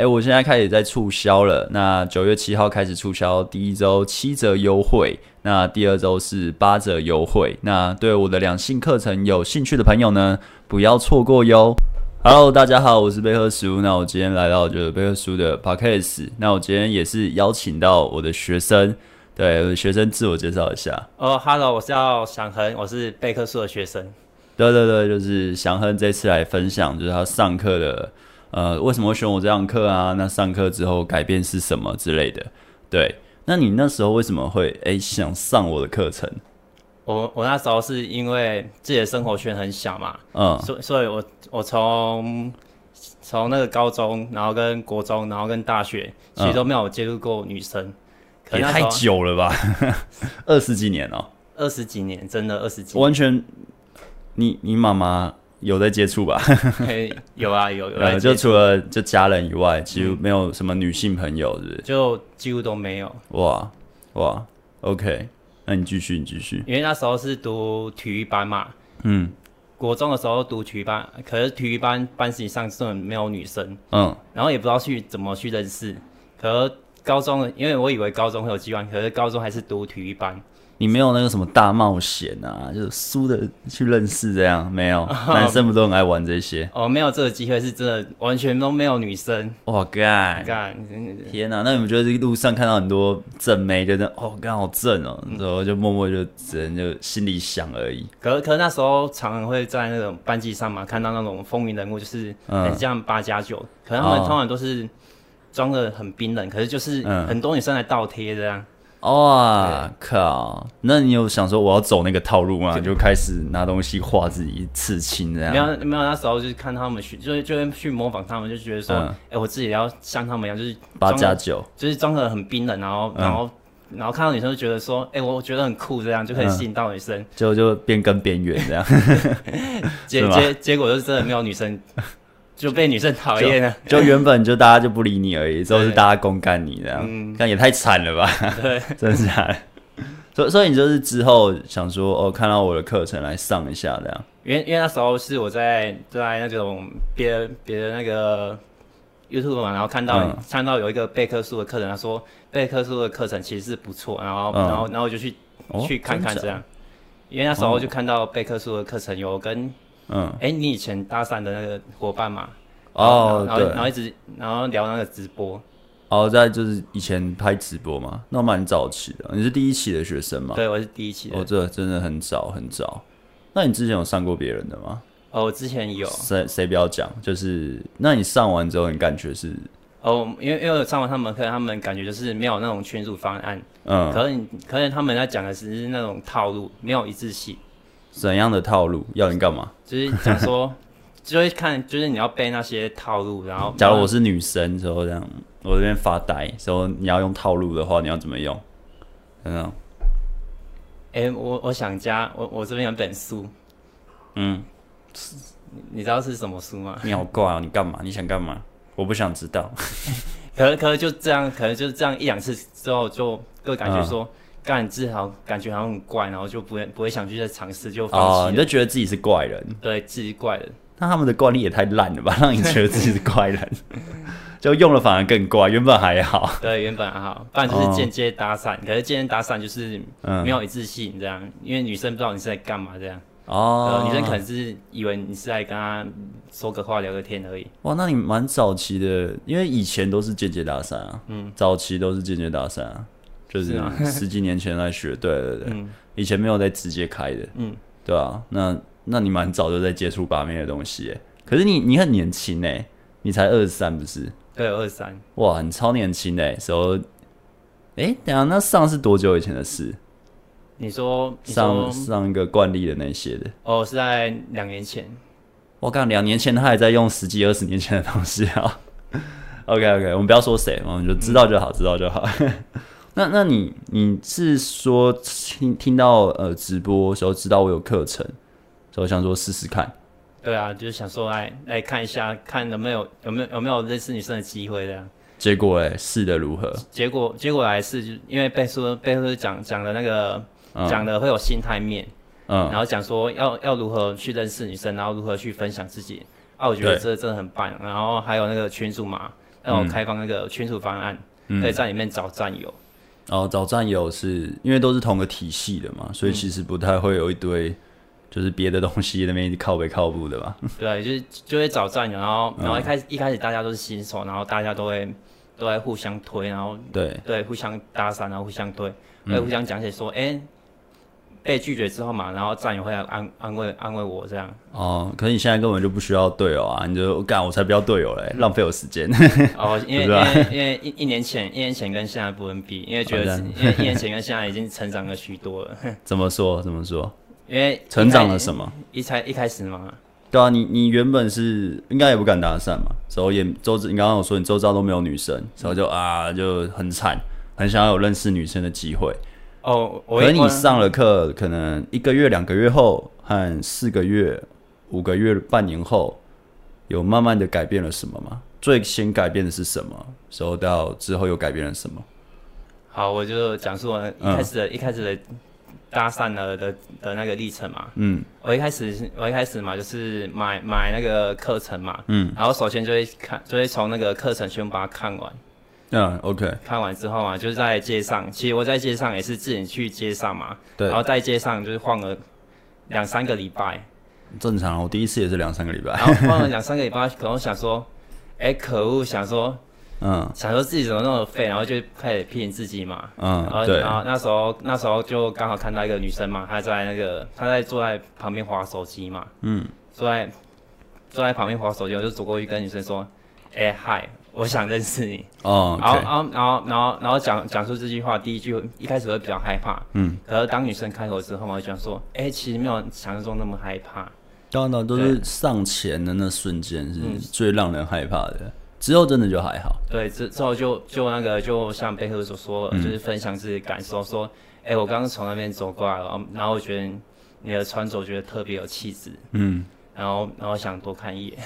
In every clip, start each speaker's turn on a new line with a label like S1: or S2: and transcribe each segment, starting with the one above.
S1: 哎，我现在开始在促销了。那九月七号开始促销，第一周七折优惠，那第二周是八折优惠。那对我的两性课程有兴趣的朋友呢，不要错过哟。Hello，大家好，我是贝克书。那我今天来到就是贝克书的 Podcast。那我今天也是邀请到我的学生，对，我的学生自我介绍一下。
S2: 哦、oh，Hello，我是叫祥恒，我是贝克书的学生。
S1: 对对对，就是祥恒这次来分享，就是他上课的。呃，为什么会选我这堂课啊？那上课之后改变是什么之类的？对，那你那时候为什么会哎想上我的课程？
S2: 我我那时候是因为自己的生活圈很小嘛，嗯，所所以我我从从那个高中，然后跟国中，然后跟大学，其实都没有接触过女生，嗯、可
S1: 也太久了吧，二十几年哦，
S2: 二十几年，真的二十几年，
S1: 完全，你你妈妈。有在接触吧？
S2: 有啊，有 有。
S1: 呃，就除了就家人以外，几乎没有什么女性朋友，是不是？
S2: 就几乎都没有。
S1: 哇哇，OK，那你继续，你继续。
S2: 因为那时候是读体育班嘛，嗯，国中的时候读体育班，可是体育班班级上根本没有女生，嗯，然后也不知道去怎么去认识。可是高中，因为我以为高中会有机会，可是高中还是读体育班。
S1: 你没有那个什么大冒险啊，就是输的去认识这样没有？男生不都很爱玩这些？
S2: 哦，没有这个机会，是真的完全都没有女生。
S1: 哇干干！天哪！那你们觉得这个路上看到很多正妹，觉得哦干好正哦，然后就默默就只能就心里想而已。
S2: 可是可是那时候常常会在那种班级上嘛，看到那种风云人物，就是很像八加九，可能他们通常都是装的很冰冷，可是就是很多女生来倒贴这样。
S1: 哇、oh, 靠！那你有想说我要走那个套路吗？就开始拿东西画自己刺青这样？
S2: 没有没有，那时候就是看他们去，就就会去模仿他们，就觉得说，哎、嗯欸，我自己也要像他们一样，就是
S1: 八加九，
S2: 就是装的很冰冷，然后、嗯、然后然后看到女生就觉得说，哎、欸，我觉得很酷，这样就可以吸引到女生，
S1: 就就变更边缘这样。
S2: 结 结结果就是真的没有女生。就被女生讨厌了，
S1: 就原本就大家就不理你而已，之后是大家公干你这样，但也太惨了吧？
S2: 对，
S1: 真的是惨？所以所以你就是之后想说哦，看到我的课程来上一下这样。
S2: 因为因为那时候是我在在那种别别的那个 YouTube 嘛，然后看到、嗯、看到有一个贝克书的课程，他说贝克书的课程其实是不错，然后、嗯、然后然后我就去、哦、去看看这样。因为那时候就看到贝克书的课程有跟。嗯，哎、欸，你以前搭讪的那个伙伴嘛？哦，然后对，然后一直然后聊那个直播，
S1: 哦，在就是以前拍直播嘛，那蛮早期的。你是第一期的学生吗？
S2: 对，我是第一期的。
S1: 哦，这真的很早很早。那你之前有上过别人的吗？
S2: 哦，我之前有。
S1: 谁谁不要讲？就是那你上完之后，你感觉是？
S2: 哦，因为因为我上完他们课，他们感觉就是没有那种圈组方案。嗯。可能可能他们在讲的只是那种套路，没有一致性。
S1: 怎样的套路要你干嘛？
S2: 就是想说，就会看，就是你要背那些套路，然后，
S1: 假如我是女生之后这样，我这边发呆，说你要用套路的话，你要怎么用？嗯，
S2: 哎，我我想加，我我这边有本书，嗯，你知道是什么书吗？
S1: 你好怪啊！你干嘛？你想干嘛？我不想知道。
S2: 可能可能就这样，可能就是这样一两次之后，就就感觉说。嗯干自好，感觉好像很怪，然后就不会不会想去再尝试，就放弃。哦，你
S1: 就觉得自己是怪人，
S2: 对，自己怪人。
S1: 那他们的惯例也太烂了吧，让你觉得自己是怪人，就用了反而更怪。原本还好，
S2: 对，原本还好，不然就是间接搭讪。哦、可是间接搭讪就是没有一致性，这样，嗯、因为女生不知道你是在干嘛，这样。哦，女生可能是以为你是在跟她说个话、聊个天而已。
S1: 哇，那你蛮早期的，因为以前都是间接搭讪啊，嗯，早期都是间接搭讪啊。就是 十几年前来学，对对对，嗯、以前没有在直接开的，嗯，对啊，那那你蛮早就在接触把妹的东西，哎，可是你你很年轻哎，你才二十三不是？
S2: 对，二十三，
S1: 哇，你超年轻哎，时候，哎，等下那上是多久以前的事？
S2: 你说，
S1: 你说上上一个惯例的那些的，
S2: 哦，是在两年前，
S1: 我靠两年前他还在用十几二十年前的东西啊。OK OK，我们不要说谁，我们就知道就好，嗯、知道就好。那那你你是说听听到呃直播时候知道我有课程，所以我想说试试看。
S2: 对啊，就是想说来来看一下，看有没有有没有有没有认识女生的机会这样。
S1: 结果哎，试的如何？
S2: 结果结果来是，就因为贝叔贝叔讲讲的那个讲的会有心态面，嗯，然后讲说要要如何去认识女生，然后如何去分享自己。啊，我觉得这真的很棒。然后还有那个群组嘛。让我开放那个群组方案，可以在里面找战友。
S1: 哦，找战友是因为都是同个体系的嘛，所以其实不太会有一堆就是别的东西那边靠北靠步的吧？
S2: 对，就是就会找战友，然后然后一开始、嗯、一开始大家都是新手，然后大家都会都会互相推，然后对对互相搭讪，然后互相推，会互相讲解说，哎、嗯。欸被拒绝之后嘛，然后战友会来安安慰安慰我这样。
S1: 哦，可是你现在根本就不需要队友啊，你就干我才不要队友嘞，浪费我时间。
S2: 哦，因为因为因为一一年前一年前跟现在不能比，因为觉得因为一年前跟现在已经成长了许多了。
S1: 怎么说？怎么说？
S2: 因为
S1: 成长了什么？
S2: 一才一开始嘛。
S1: 对啊，你你原本是应该也不敢搭讪嘛，然后也周你刚刚有说你周遭都没有女生，然后就啊就很惨，很想要有认识女生的机会。
S2: 哦，
S1: 可能你上了课，可能一个月、两个月后，和四个月、五个月、半年后，有慢慢的改变了什么吗？最先改变的是什么？时候到之后又改变了什么？
S2: 好，我就讲述我一开始的、嗯、一开始的搭讪的的的那个历程嘛。嗯，我一开始我一开始嘛，就是买买那个课程嘛。嗯，然后首先就会看，就会从那个课程全部把它看完。
S1: 嗯，OK。
S2: 看完之后嘛，就是在街上，其实我在街上也是自己去街上嘛。
S1: 对。
S2: 然后在街上就是晃了两三个礼拜。
S1: 正常，我第一次也是两三个礼拜。
S2: 然后晃了两三个礼拜，可能想说，哎、欸，可恶，想说，嗯，想说自己怎么那么废，然后就开始骗自己嘛。嗯。然后，对。然后那时候，那时候就刚好看到一个女生嘛，她在那个，她在坐在旁边划手机嘛。嗯。坐在坐在旁边划手机，我就走过去跟女生说，哎、欸，嗨。我想认识你
S1: 哦，oh, okay.
S2: 然后，然后，然后，然后，然后讲讲出这句话，第一句一开始会比较害怕，嗯，可是当女生开口之后嘛，我就讲说，哎、欸，其实没有想象中那么害怕。
S1: 当然，都是上前的那瞬间是最让人害怕的，嗯、之后真的就还好。
S2: 对，之之后就就那个，就像贝克所说，嗯、就是分享自己的感受，说，哎、欸，我刚刚从那边走过来了，然后我觉得你的穿着觉得特别有气质，嗯。然后，然后想多看一眼。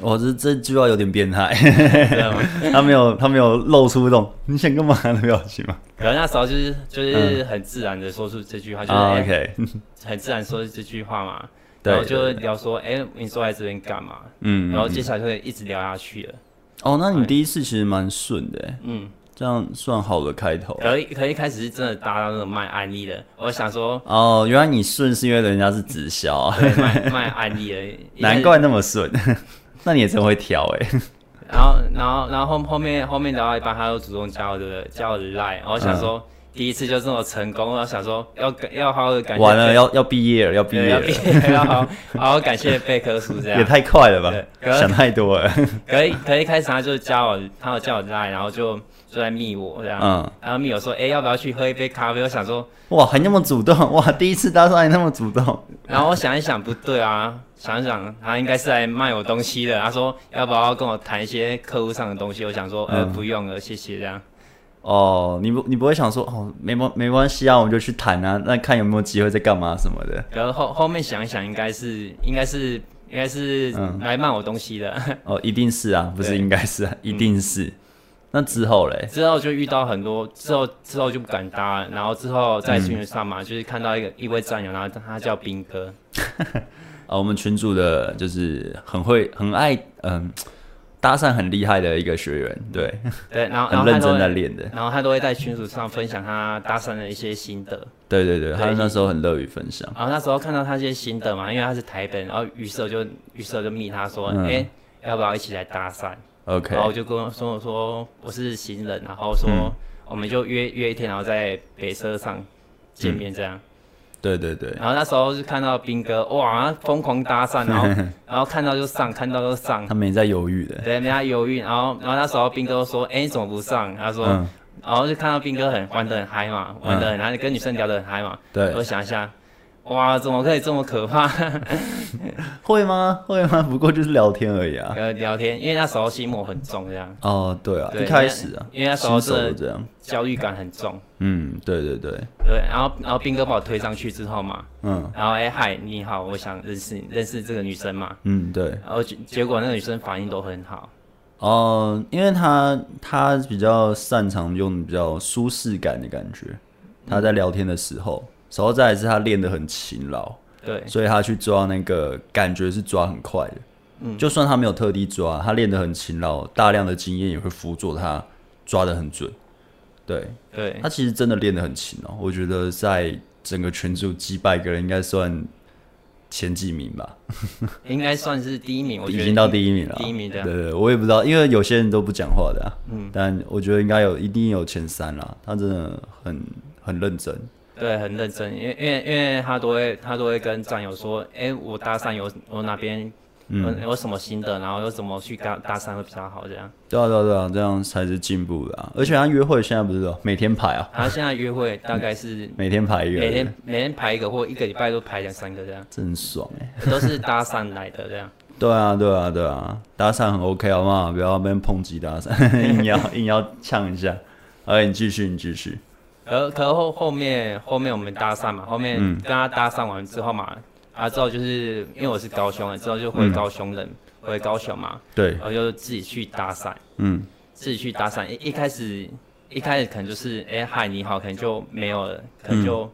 S1: 我 这这句话有点变态，他没有，他没有露出那种你想干嘛的表情吗？
S2: 可能那时候就是就是很自然的说出这句话，就是 OK，很自然说这句话嘛。然后就聊说，哎，你坐在这边干嘛？嗯，然后接下来就会一直聊下去了。
S1: 哦，那你第一次其实蛮顺的，嗯。这样算好的开头。
S2: 可以，可一开始是真的搭到那种卖安利的。我想说，
S1: 哦，原来你顺是因为人家是直销啊，
S2: 卖卖安利的，
S1: 难怪那么顺。那你也真会挑哎。
S2: 然后，然后，然后后后面后面聊到一半，他又主动加我的加我的 line。我想说，第一次就这么成功，我想说要要好好的感谢。
S1: 完了，要要毕业了，要毕业了，
S2: 要好好好感谢贝克书这样。
S1: 也太快了吧，想太多了。
S2: 可以，可以一开始他就加我，他有加我的 line，然后就。就在密我这样，嗯，然后密我说，哎、欸，要不要去喝一杯咖啡？我想说，
S1: 哇，还那么主动，哇，第一次搭讪还那么主动。
S2: 然后我想一想，不对啊，想一想，他应该是来卖我东西的。他说，要不要跟我谈一些客户上的东西？我想说，呃，不用了，谢谢这样。
S1: 哦，你不，你不会想说，哦，没关没关系啊，我们就去谈啊，那看有没有机会再干嘛什么的。
S2: 然后后后面想一想，应该是，应该是，应该是来卖我东西的。
S1: 嗯、哦，一定是啊，不是应该是，啊，一定是。嗯那之后嘞？
S2: 之后就遇到很多，之后之后就不敢搭，然后之后在群上嘛，嗯、就是看到一个一位战友，然后他叫兵哥。
S1: 啊，我们群主的就是很会、很爱，嗯，搭讪很厉害的一个学员，对
S2: 对，然后
S1: 很认真在练的，
S2: 然后他都会在群组上分享他搭讪的一些心得。
S1: 对对对，他那时候很乐于分享。
S2: 然后那时候看到他这些心得嘛，因为他是台北，然后于是就于是就密他说，哎、嗯欸，要不要一起来搭讪
S1: ？OK，
S2: 然后我就跟我说我说我是新人，然后说我们就约约一天，然后在北车上见面这样。嗯、
S1: 对对对。
S2: 然后那时候就看到兵哥，哇，疯狂搭讪，然后 然后看到就上，看到就上。
S1: 他没在犹豫的。
S2: 对，没在犹豫。然后然后那时候兵哥说，哎，你怎么不上？他说，嗯、然后就看到兵哥很玩的很嗨嘛，玩的很嗨，跟女生聊的很嗨嘛。对。我想一下。哇，怎么可以这么可怕？
S1: 会吗？会吗？不过就是聊天而已啊。
S2: 呃，聊天，因为那时候心魔很重，这样。
S1: 哦，对啊，一开始啊，
S2: 因为那时候是这样，焦虑感很重。
S1: 嗯，对对对。
S2: 对，然后然后兵哥把我推上去之后嘛，嗯，然后哎嗨，你好，我想认识认识这个女生嘛。嗯，对。然后结结果那个女生反应都很好。
S1: 哦，因为她她比较擅长用比较舒适感的感觉，她在聊天的时候。然后再来是他练得很勤劳，
S2: 对，
S1: 所以他去抓那个感觉是抓很快的，嗯，就算他没有特地抓，他练得很勤劳，大量的经验也会辅佐他抓得很准。对，
S2: 对，
S1: 他其实真的练得很勤哦。我觉得在整个群组几百个人，应该算前几名吧，
S2: 应该算是第一名。我觉得
S1: 已经到第一名了，
S2: 第一名的。
S1: 对，对，我也不知道，因为有些人都不讲话的啊。嗯，但我觉得应该有，一定有前三啦。他真的很很认真。
S2: 对，很认真，因为因为因为他都会他都会跟战友说，哎，我搭讪有我哪边嗯有什么新的，然后又怎么去搭搭讪会比较好，这样。
S1: 对啊对啊对啊，这样才是进步的啊！而且他约会现在不是每天排啊？
S2: 他现在约会 大概是
S1: 每天排一个，
S2: 每天每天排一个，或一个礼拜都排两三个这样。
S1: 真爽哎！
S2: 都是搭讪来的这样。
S1: 对啊对啊对啊，搭讪很 OK 好不好？不要被人抨击搭讪，硬要硬要呛一下。哎，你继续你继续。
S2: 可可后后面后面我们搭讪嘛，后面跟他搭讪完之后嘛，啊之后就是因为我是高雄的，之后就回高雄人，回高雄嘛，
S1: 对，
S2: 然后就自己去搭讪，
S1: 嗯，
S2: 自己去搭讪，一一开始一开始可能就是哎嗨你好，可能就没有了，可能就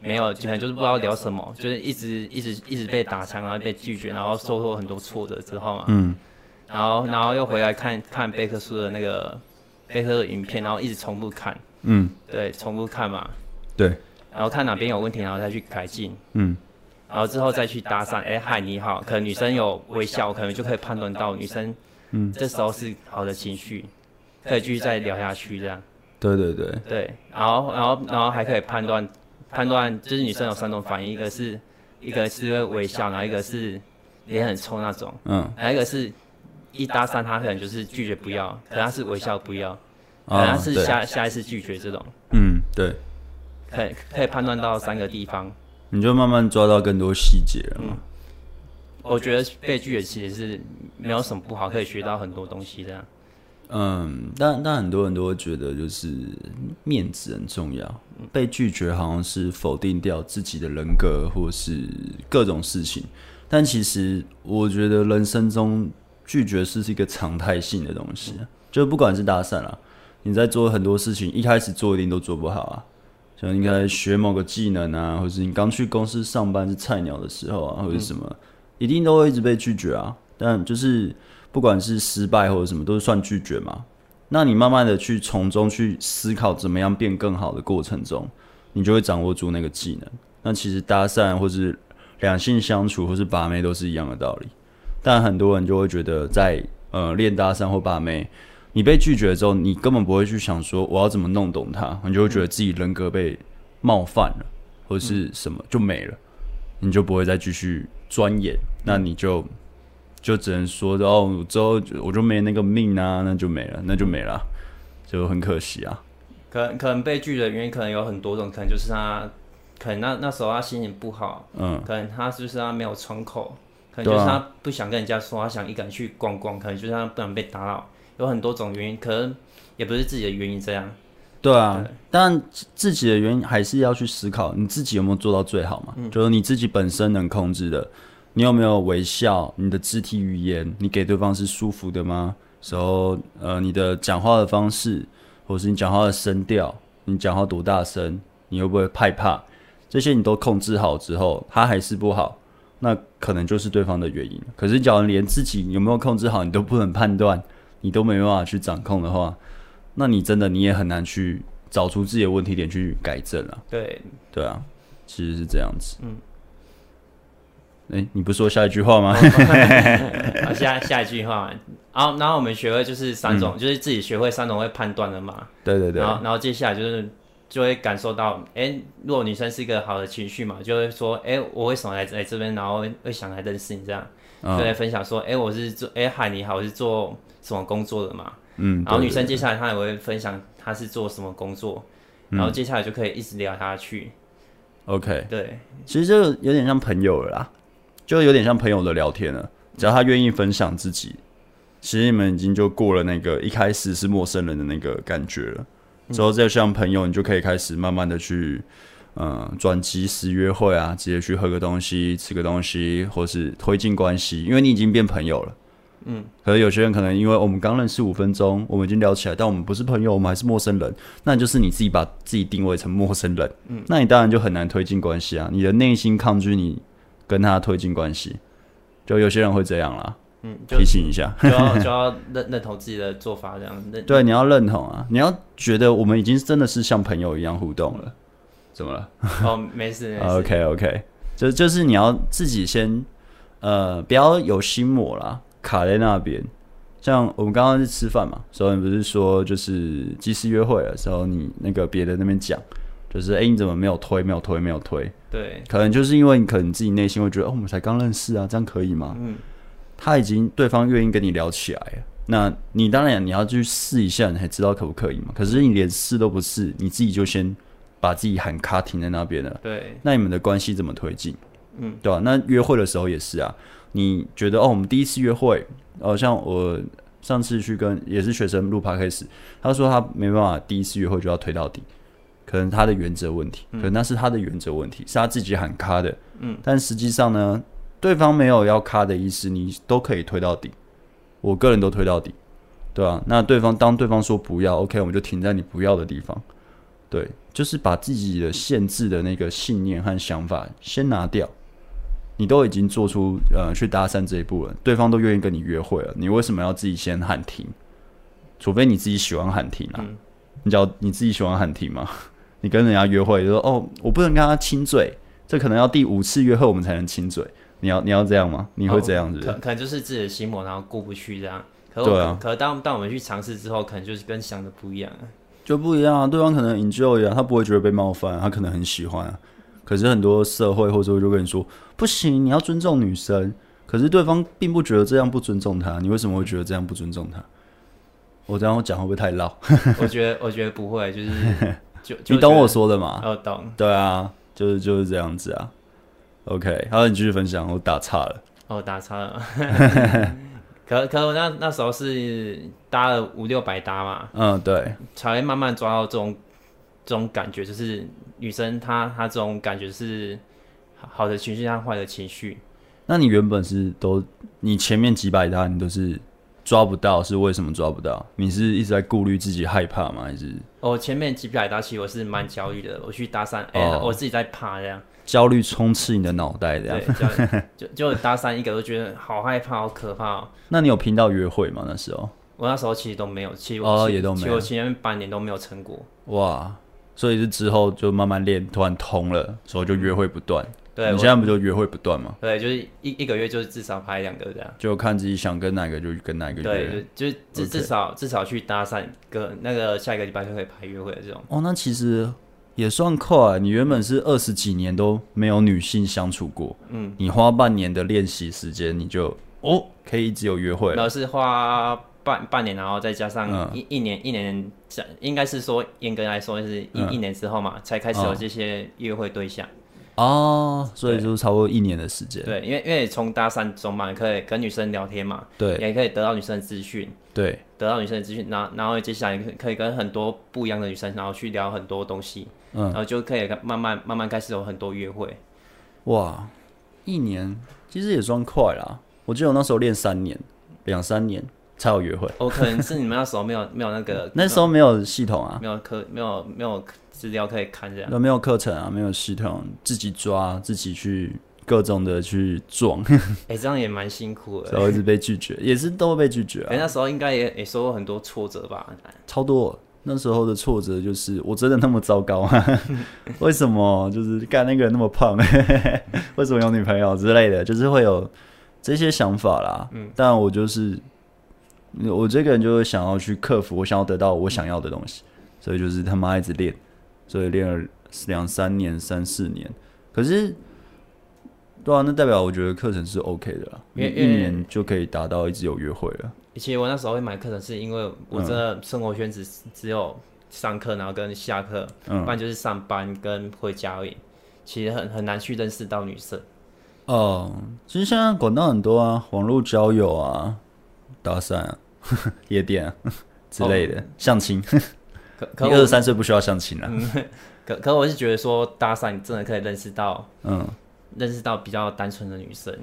S2: 没有，可能就是不知道聊什么，就是一直一直一直被打枪，然后被拒绝，然后收获很多挫折之后嘛，
S1: 嗯，
S2: 然后然后又回来看看贝克书的那个贝克的影片，然后一直重复看。
S1: 嗯，
S2: 对，重复看嘛，
S1: 对，
S2: 然后看哪边有问题，然后再去改进，
S1: 嗯，
S2: 然后之后再去搭讪，哎，嗨，你好，可能女生有微笑，可能就可以判断到女生，嗯，这时候是好的情绪，可以继续再聊下去这样，
S1: 对对对，
S2: 对，然后然后然后还可以判断判断，就是女生有三种反应，一个是一个是会微笑，然后一个是脸很臭那种，
S1: 嗯，
S2: 还有一个是一搭讪她可能就是拒绝不要，可能她是微笑不要。可能是下、下一次拒绝这种，
S1: 嗯，对，
S2: 可以可以判断到三个地方，
S1: 你就慢慢抓到更多细节了嘛、
S2: 我觉得被拒绝其实是没有什么不好，可以学到很多东西的。
S1: 嗯，但但很多人都会觉得就是面子很重要，被拒绝好像是否定掉自己的人格或是各种事情，但其实我觉得人生中拒绝是是一个常态性的东西，就不管是搭讪啊。你在做很多事情，一开始做一定都做不好啊。像应该学某个技能啊，或是你刚去公司上班是菜鸟的时候啊，或者什么，一定都会一直被拒绝啊。但就是不管是失败或者什么，都是算拒绝嘛。那你慢慢的去从中去思考怎么样变更好的过程中，你就会掌握住那个技能。那其实搭讪或是两性相处或是把妹都是一样的道理。但很多人就会觉得在呃练搭讪或把妹。你被拒绝之后，你根本不会去想说我要怎么弄懂他，你就会觉得自己人格被冒犯了，或者是什么就没了，你就不会再继续钻研，那你就就只能说哦，之后我就没那个命啊，那就没了，那就没了，就很可惜啊。
S2: 可能可能被拒绝的原因可能有很多种，可能就是他可能那那时候他心情不好，嗯，可能他就是他没有窗口，可能就是他不想跟人家说，他想一个人去逛逛，可能就是他不想被打扰。有很多种原因，可能也不是自己的原因这样。
S1: 对啊，对，但自己的原因还是要去思考，你自己有没有做到最好嘛？嗯、就是你自己本身能控制的，你有没有微笑？你的肢体语言，你给对方是舒服的吗？时候，呃，你的讲话的方式，或是你讲话的声调，你讲话多大声，你会不会害怕？这些你都控制好之后，他还是不好，那可能就是对方的原因。可是，假如连自己有没有控制好，你都不能判断。你都没办法去掌控的话，那你真的你也很难去找出自己的问题点去改正啊。
S2: 对，
S1: 对啊，其实是这样子。嗯。哎、欸，你不说下一句话吗？
S2: 好，下下一句话。然后，然后我们学会就是三种，嗯、就是自己学会三种会判断的嘛。
S1: 对对对。
S2: 然后，然后接下来就是就会感受到，哎、欸，如果女生是一个好的情绪嘛，就会说，哎、欸，我为什么来来这边，然后会，想来认识你这样，嗯、就来分享说，哎、欸，我是做，哎、欸，嗨，你好，我是做。什么工作的嘛？嗯，然后女生接下来她也会分享她是做什么工作，嗯、然后接下来就可以一直聊下去。
S1: OK，
S2: 对，
S1: 其实就有点像朋友了啦，就有点像朋友的聊天了。只要他愿意分享自己，其实你们已经就过了那个一开始是陌生人的那个感觉了。之后再像朋友，你就可以开始慢慢的去，嗯，转即时约会啊，直接去喝个东西、吃个东西，或是推进关系，因为你已经变朋友了。嗯，可是有些人可能因为我们刚认识五分钟，我们已经聊起来，但我们不是朋友，我们还是陌生人，那就是你自己把自己定位成陌生人，嗯，那你当然就很难推进关系啊，你的内心抗拒你跟他推进关系，就有些人会这样啦，
S2: 嗯，
S1: 提醒一下，
S2: 就要就要认认同自己的做法，这样认
S1: 对，你要认同啊，你要觉得我们已经真的是像朋友一样互动了，怎么了？
S2: 哦，没事 没事
S1: ，OK OK，就就是你要自己先呃，不要有心魔啦，卡在那边。像我们刚刚是吃饭嘛，所以你不是说就是即时约会的时候，你那个别的那边讲，就是哎、欸，你怎么没有推，没有推，没有推？
S2: 对，
S1: 可能就是因为你可能自己内心会觉得，哦，我们才刚认识啊，这样可以吗？嗯，他已经对方愿意跟你聊起来了，那你当然你要去试一下，你才知道可不可以嘛。可是你连试都不试，你自己就先把自己喊卡停在那边了。
S2: 对，
S1: 那你们的关系怎么推进？
S2: 嗯，
S1: 对吧、啊？那约会的时候也是啊，你觉得哦，我们第一次约会。哦，像我上次去跟也是学生录 podcast，他说他没办法第一次约会就要推到底，可能他的原则问题，可能那是他的原则问题，是他自己喊卡的，嗯，但实际上呢，对方没有要卡的意思，你都可以推到底，我个人都推到底，对啊，那对方当对方说不要，OK，我们就停在你不要的地方，对，就是把自己的限制的那个信念和想法先拿掉。你都已经做出呃去搭讪这一步了，对方都愿意跟你约会了，你为什么要自己先喊停？除非你自己喜欢喊停啊。嗯、你知道你自己喜欢喊停吗？你跟人家约会就说哦，我不能跟他亲嘴，这可能要第五次约会我们才能亲嘴。你要你要这样吗？你会这样子？
S2: 可可能就是自己的心魔，然后过不去这样。可对啊。可可当当我们去尝试之后，可能就是跟想的不一样啊。
S1: 就不一样啊，对方可能 enjoy 啊，他不会觉得被冒犯，他可能很喜欢啊。可是很多社会或者会就跟你说不行，你要尊重女生。可是对方并不觉得这样不尊重她，你为什么会觉得这样不尊重她？我这样讲会不会太绕？
S2: 我觉得我觉得不会，就是 就，就
S1: 你懂我说的吗？
S2: 我懂。
S1: 对啊，就是就是这样子啊。OK，好，你继续分享。我打岔了。
S2: 哦，打岔了。可可我那那时候是搭了五六百搭嘛。
S1: 嗯，对。
S2: 才会慢慢抓到这种这种感觉，就是。女生她她这种感觉是好的情绪和坏的情绪。
S1: 那你原本是都你前面几百搭你都是抓不到，是为什么抓不到？你是一直在顾虑自己害怕吗？还是？
S2: 哦，前面几百搭其实我是蛮焦虑的，我去搭讪，哎、欸，哦、我自己在怕这样。
S1: 焦虑充斥你的脑袋这
S2: 样。对，就就搭讪一个都觉得好害怕，好可怕哦。
S1: 那你有拼到约会吗？那时候？
S2: 我那时候其实都没有，其实我、哦、也都没有，其实我前面半年都没有成果。
S1: 哇。所以是之后就慢慢练，突然通了，所以就约会不断。
S2: 对，
S1: 你现在不就约会不断吗？
S2: 对，就是一一个月就是至少拍两个这样。
S1: 就看自己想跟哪个就跟哪个约。
S2: 对，就就至至少至少去搭讪个那个下一个礼拜就可以拍约会的这种。
S1: 哦，那其实也算快。你原本是二十几年都没有女性相处过，嗯，你花半年的练习时间，你就哦可以一直有约会了。
S2: 然后是花。半半年，然后再加上一一年，一年，应该是说严格来说是一一年之后嘛，才开始有这些约会对象。
S1: 哦，所以就是差不多一年的时间。
S2: 对，因为因为从搭讪中嘛，可以跟女生聊天嘛，对，也可以得到女生的资讯，对，得到女生的资讯，然后然后接下来可以跟很多不一样的女生，然后去聊很多东西，嗯，然后就可以慢慢慢慢开始有很多约会。
S1: 哇，一年其实也算快啦。我记得我那时候练三年，两三年。才有约会，
S2: 哦，可能是你们那时候没有没有那个，
S1: 那时候没有系统啊，
S2: 没有课，没有没有资料可以看这样，
S1: 有没有课程啊，没有系统，自己抓，自己去各种的去撞，
S2: 哎、欸，这样也蛮辛苦的，
S1: 然后一直被拒绝，也是都会被拒绝啊。
S2: 哎、欸，那时候应该也也受过很多挫折吧？
S1: 超多，那时候的挫折就是我真的那么糟糕啊？为什么？就是干那个人那么胖？为什么有女朋友之类的？就是会有这些想法啦。嗯，但我就是。我这个人就是想要去克服，我想要得到我想要的东西，所以就是他妈一直练，所以练了两三年、三四年。可是，对啊，那代表我觉得课程是 OK 的啦，因为一年就可以达到一直有约会了。
S2: 其实我那时候会买课程，是因为我真的生活圈子只有上课，然后跟下课，嗯，不然就是上班跟回家而已。其实很很难去认识到女生。
S1: 哦，其实现在管道很多啊，网络交友啊，搭讪啊。夜店啊之类的，相亲。可可二十三岁不需要相亲了。
S2: 可可我是觉得说搭讪真的可以认识到，嗯，认识到比较单纯的女生。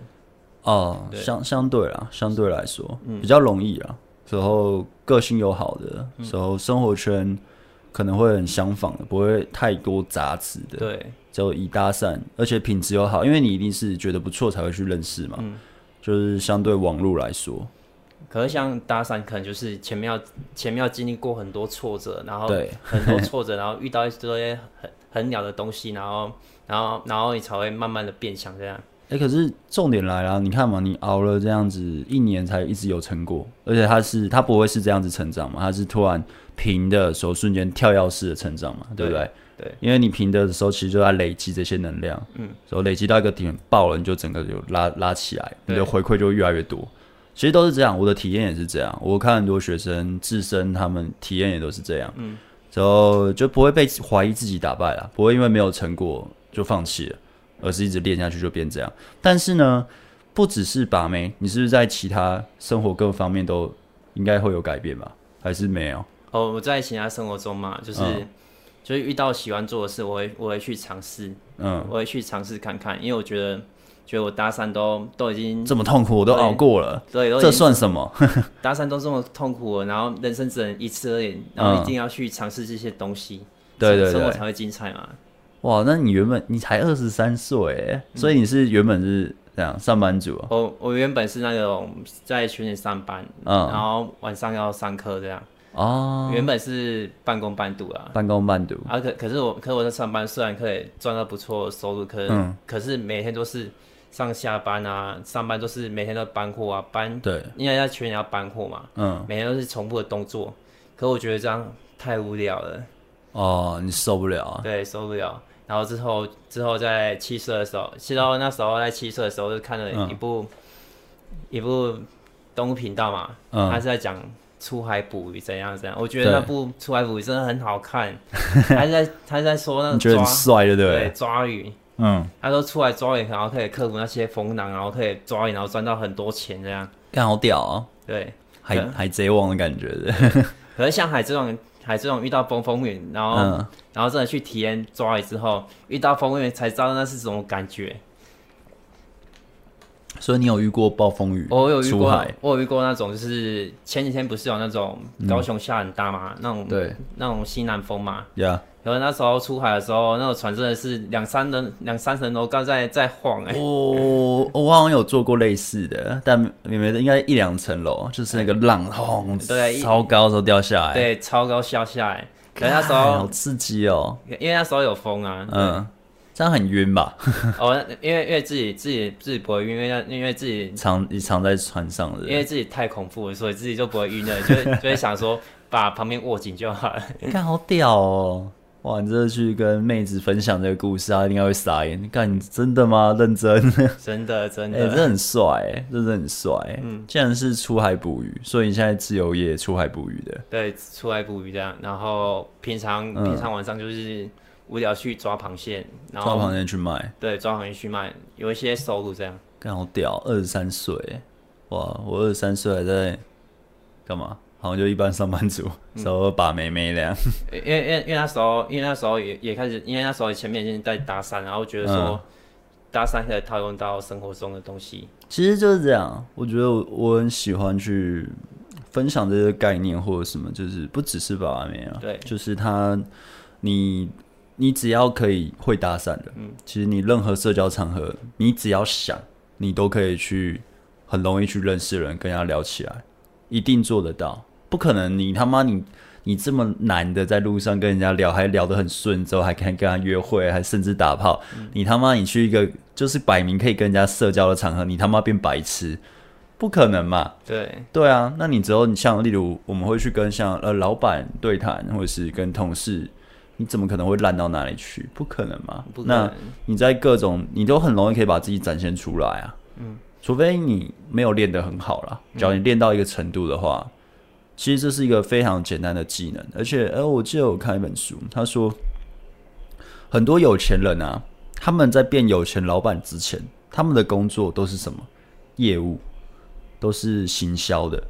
S1: 哦，相相对啦，相对来说比较容易啊。时候个性又好的时候，生活圈可能会很相仿的，不会太多杂质的。对，就以搭讪，而且品质又好，因为你一定是觉得不错才会去认识嘛。就是相对网络来说。
S2: 可是像搭讪，可能就是前面要前面要经历过很多挫折，然后
S1: 对
S2: 很多挫折，然后遇到一些很很鸟的东西，然后然后然后你才会慢慢的变强这样。
S1: 哎、欸，可是重点来了，你看嘛，你熬了这样子一年才一直有成果，而且它是它不会是这样子成长嘛，它是突然平的时候瞬间跳跃式的成长嘛，对不对？
S2: 对，
S1: 因为你平的时候其实就在累积这些能量，嗯，然后累积到一个点爆了，你就整个就拉拉起来，你的回馈就越来越多。其实都是这样，我的体验也是这样。我看很多学生自身，他们体验也都是这样。嗯，然后就不会被怀疑自己打败了，不会因为没有成果就放弃了，而是一直练下去就变这样。但是呢，不只是把妹，你是不是在其他生活各方面都应该会有改变吧？还是没有？
S2: 哦，我在其他生活中嘛，就是、嗯、就是遇到喜欢做的事，我会我会去尝试，嗯，我会去尝试看看，因为我觉得。觉得我搭讪都都已经
S1: 这么痛苦，我都熬过了，
S2: 对，
S1: 这算什么？
S2: 搭讪都这么痛苦了，然后人生只能一次而已，然后一定要去尝试这些东西，嗯、对，对对，生活才会精彩嘛。
S1: 哇，那你原本你才二十三岁，所以你是原本是这样上班族？
S2: 啊我我原本是那种在群里上班，嗯，然后晚上要上课这样。哦，原本是半工半读啊，
S1: 半工半读
S2: 啊。可可是我可是我在上班，虽然可以赚到不错的收入，可是、嗯、可是每天都是。上下班啊，上班都是每天都搬货啊，搬，对，因为要全员要搬货嘛，嗯，每天都是重复的动作，可我觉得这样太无聊了，
S1: 哦，你受不了啊？
S2: 对，受不了。然后之后之后在七岁的时候，其实那时候在七岁的时候就看了一部、嗯、一部动物频道嘛，嗯，他是在讲出海捕鱼怎样怎样，我觉得那部出海捕鱼真的很好看，他在他在说那个抓，
S1: 你觉得很帅对不对？
S2: 对，抓鱼。嗯，他说出来抓鱼，然后可以克服那些风浪，然后可以抓鱼，然后赚到很多钱，这样，
S1: 干好屌啊！
S2: 对，
S1: 海海贼王的感觉的。
S2: 可是像海这种海这种遇到风风雨，然后、嗯、然后真的去体验抓鱼之后，遇到风雨才知道那是什么感觉。
S1: 所以你有遇过暴风雨？
S2: 我有遇过，我有遇过那种，就是前几天不是有那种高雄下很大嘛，嗯、那种对，那种西南风嘛。
S1: Yeah.
S2: 然后那时候出海的时候，那个船真的是两三人、两三层楼高在在晃哎、欸。
S1: 哦，我好像有做过类似的，但没没的应该一两层楼，就是那个浪轰，对，超高的时候掉下来，
S2: 对，超高掉下来。可是那时候
S1: 好刺激哦，
S2: 因为那时候有风啊。
S1: 嗯，这样很晕吧？
S2: 哦，因为因为自己自己自己不会晕，因为因为自己
S1: 常你常在船上的，
S2: 因为自己太恐怖了，所以自己就不会晕了，就 就会想说把旁边握紧就好了。
S1: 你看好屌哦！哇，你这去跟妹子分享这个故事，她应该会傻眼。你看，你真的吗？认真？
S2: 真的，真的，
S1: 哎、欸，真的很帅，哎，真的很帅。嗯，既然是出海捕鱼，所以你现在自由业出海捕鱼的。
S2: 对，出海捕鱼这样。然后平常、嗯、平常晚上就是无聊去抓螃蟹，然后
S1: 抓螃蟹去卖。对，
S2: 抓螃蟹去卖，有一些收入这样。
S1: 刚好屌，二十三岁，哇，我二十三岁还在干嘛？好像就一般上班族，稍微把妹妹那样。
S2: 因为因为因为那时候，因为那时候也也开始，因为那时候前面已经在搭讪，然后觉得说搭讪可以套用到生活中的东西。
S1: 其实就是这样，我觉得我我很喜欢去分享这些概念或者什么，就是不只是把妹啊，
S2: 对，
S1: 就是他，你你只要可以会搭讪的，嗯，其实你任何社交场合，你只要想，你都可以去很容易去认识人，跟人家聊起来，一定做得到。不可能，你他妈你你这么难的在路上跟人家聊，还聊得很顺，之后还可以跟他约会，还甚至打炮。嗯、你他妈你去一个就是摆明可以跟人家社交的场合，你他妈变白痴，不可能嘛？
S2: 对对
S1: 啊，那你之后你像例如我们会去跟像呃老板对谈，或者是跟同事，你怎么可能会烂到哪里去？不可能嘛？那你在各种你都很容易可以把自己展现出来啊。嗯，除非你没有练得很好啦，只要你练到一个程度的话。嗯其实这是一个非常简单的技能，而且，呃，我记得我看一本书，他说，很多有钱人啊，他们在变有钱老板之前，他们的工作都是什么？业务，都是行销的，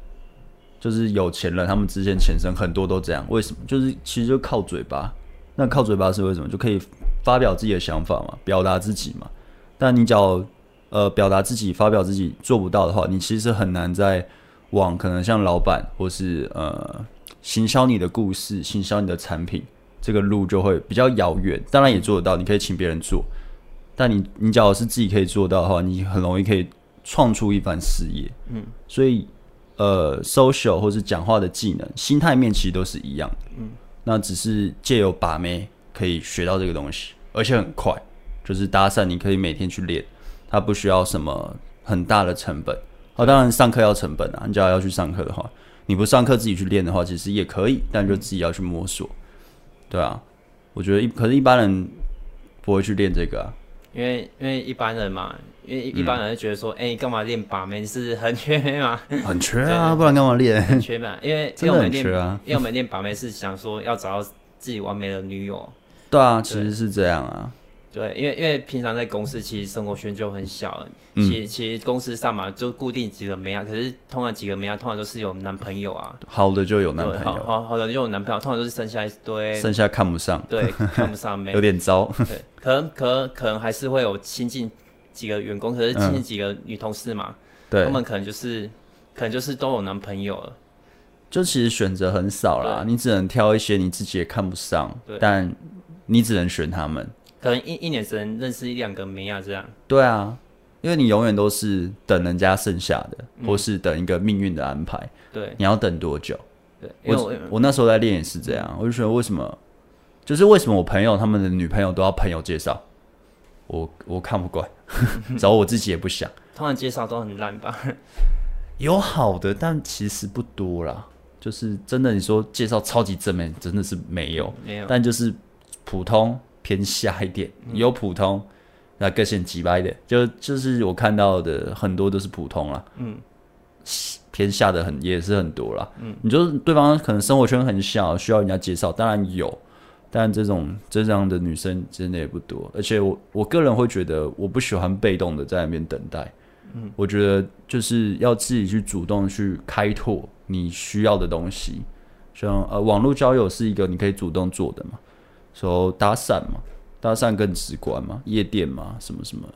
S1: 就是有钱人，他们之前前身很多都这样。为什么？就是其实就靠嘴巴。那靠嘴巴是为什么？就可以发表自己的想法嘛，表达自己嘛。但你只要呃表达自己、发表自己做不到的话，你其实很难在。往可能像老板或是呃行销你的故事、行销你的产品，这个路就会比较遥远。当然也做得到，你可以请别人做。但你你只要是自己可以做到的话，你很容易可以创出一番事业。
S2: 嗯，
S1: 所以呃，social 或是讲话的技能、心态面其实都是一样的。
S2: 嗯，
S1: 那只是借由把妹可以学到这个东西，而且很快，就是搭讪你可以每天去练，它不需要什么很大的成本。哦，当然上课要成本啊，你只要要去上课的话，你不上课自己去练的话，其实也可以，但就自己要去摸索。对啊，我觉得一可是一般人不会去练这个啊，
S2: 因为因为一般人嘛，因为一般人就觉得说，哎、嗯，你干嘛练把妹？是很缺妹吗？
S1: 很缺啊，不然干嘛练？
S2: 很缺嘛，因为
S1: 真的很缺啊，
S2: 因为我们练把妹是想说要找到自己完美的女友。
S1: 对啊，其实是这样啊。
S2: 对，因为因为平常在公司其实生活圈就很小，嗯、其实其实公司上嘛就固定几个妹啊，可是通常几个妹啊，通常都是有男朋友啊，
S1: 好的就有男朋友，
S2: 好好，好的就有男朋友，通常都是剩下一堆，
S1: 剩下看不上，
S2: 对，看不上妹，
S1: 有点糟，
S2: 对，可能可能可能还是会有亲近几个员工，可是亲近几个女同事嘛，对、嗯，他们可能就是可能就是都有男朋友了，
S1: 就其实选择很少啦，你只能挑一些你自己也看不上，但你只能选他们。
S2: 可能一一年只能认识一两个妹啊，这样。
S1: 对啊，因为你永远都是等人家剩下的，嗯、或是等一个命运的安排。
S2: 对，
S1: 你要等多久？
S2: 对，
S1: 我我，我那时候在练也是这样，我就觉得为什么，就是为什么我朋友他们的女朋友都要朋友介绍，我我看不惯，找我自己也不想。
S2: 通常介绍都很烂吧？
S1: 有好的，但其实不多啦。就是真的，你说介绍超级正面，真的是没有，
S2: 没有，
S1: 但就是普通。偏下一点，有普通，那个性几百点，就就是我看到的很多都是普通啦，
S2: 嗯，
S1: 偏下的很也是很多啦，嗯，你就是对方可能生活圈很小，需要人家介绍，当然有，但这种这样的女生真的也不多，而且我我个人会觉得，我不喜欢被动的在那边等待，嗯，我觉得就是要自己去主动去开拓你需要的东西，像呃网络交友是一个你可以主动做的嘛。说、so, 搭讪嘛，搭讪更直观嘛，夜店嘛，什么什么，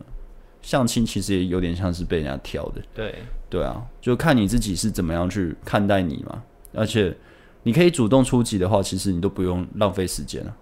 S1: 相亲其实也有点像是被人家挑的。
S2: 对
S1: 对啊，就看你自己是怎么样去看待你嘛。而且你可以主动出击的话，其实你都不用浪费时间了。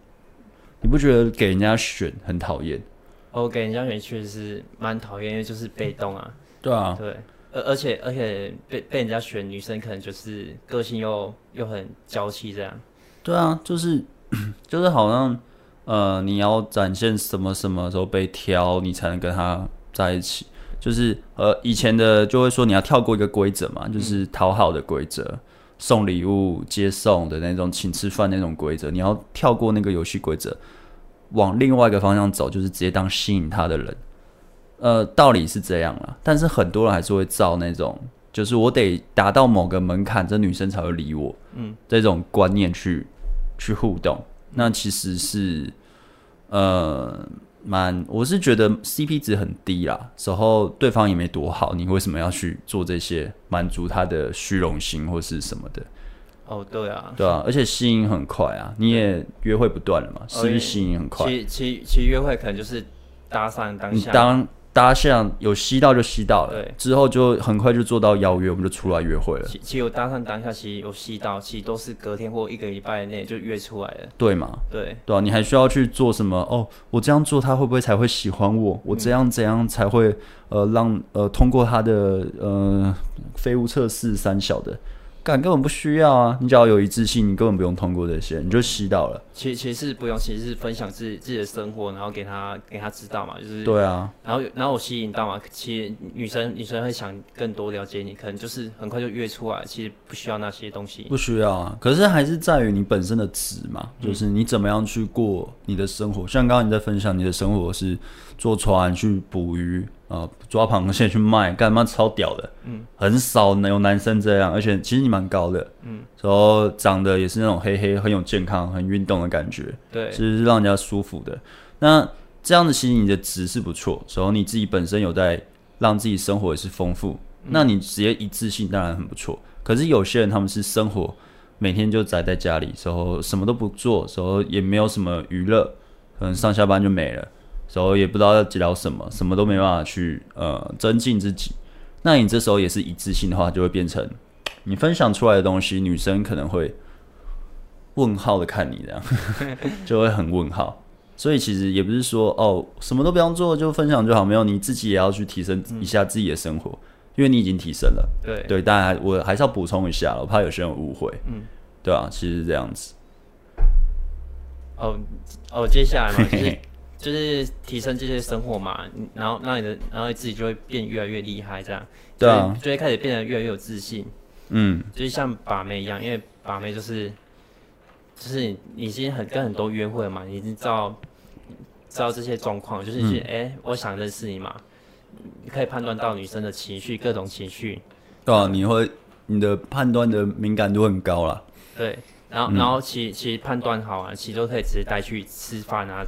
S1: 你不觉得给人家选很讨厌？
S2: 哦，给人家选确实是蛮讨厌，因为就是被动啊。
S1: 对啊，
S2: 对，而而且而且被被人家选女生，可能就是个性又又很娇气这样。
S1: 对啊，就是。就是好像，呃，你要展现什么什么时候被挑，你才能跟他在一起。就是呃，以前的就会说你要跳过一个规则嘛，就是讨好的规则，送礼物、接送的那种，请吃饭那种规则，你要跳过那个游戏规则，往另外一个方向走，就是直接当吸引他的人。呃，道理是这样啦，但是很多人还是会照那种，就是我得达到某个门槛，这女生才会理我。嗯，这种观念去。去互动，那其实是，呃，蛮，我是觉得 CP 值很低啦，时候对方也没多好，你为什么要去做这些满足他的虚荣心或是什么的？
S2: 哦，对啊，
S1: 对啊，而且吸引很快啊，你也约会不断了嘛，所以吸引很快。
S2: 其其其约会可能就是搭讪当下。
S1: 当大家有吸到就吸到了，对，之后就很快就做到邀约，我们就出来约会了。
S2: 其其实我搭讪当下，其实有吸到，其实都是隔天或一个礼拜内就约出来了。
S1: 对嘛？
S2: 对
S1: 对啊，你还需要去做什么？哦，我这样做他会不会才会喜欢我？我这样怎样才会呃让呃通过他的呃废物测试三小的？干根本不需要啊！你只要有一致性，你根本不用通过这些，你就吸到了。
S2: 其实其实是不用，其实是分享自己自己的生活，然后给他给他知道嘛，就是
S1: 对啊。
S2: 然后然后我吸引到嘛，其实女生女生会想更多了解你，可能就是很快就约出来，其实不需要那些东西。
S1: 不需要啊，可是还是在于你本身的值嘛，就是你怎么样去过你的生活。嗯、像刚刚你在分享你的生活是坐船去捕鱼。呃，抓螃蟹去卖，干嘛超屌的？嗯，很少能有男生这样，而且其实你蛮高的，嗯，然后长得也是那种黑黑，很有健康、很运动的感觉，
S2: 对，
S1: 其实是让人家舒服的。那这样子其实你的值是不错，然后你自己本身有在让自己生活也是丰富，嗯，那你直接一致性当然很不错。可是有些人他们是生活每天就宅在家里，然后什么都不做，然后也没有什么娱乐，可能上下班就没了。时候也不知道要聊什么，什么都没办法去呃增进自己。那你这时候也是一致性的话，就会变成你分享出来的东西，女生可能会问号的看你，这样 就会很问号。所以其实也不是说哦，什么都不用做就分享就好，没有，你自己也要去提升一下自己的生活，嗯、因为你已经提升了。
S2: 对
S1: 对，当然我还是要补充一下，我怕有些人误会。嗯，对啊，其实是这样子。
S2: 哦哦，接下来嘛，就是 就是提升这些生活嘛，然后让你的，然后你自己就会变越来越厉害，这样。
S1: 对啊，
S2: 就会开始变得越来越有自信。
S1: 嗯，
S2: 就是像把妹一样，因为把妹就是。就是你已经很跟很多约会了嘛，你已经知道知道这些状况，就是哎、嗯欸，我想认识你嘛，你可以判断到女生的情绪，各种情绪。
S1: 对啊，你会你的判断的敏感度很高啦。
S2: 对，然后、嗯、然后其其实判断好啊，其实都可以直接带去吃饭啊，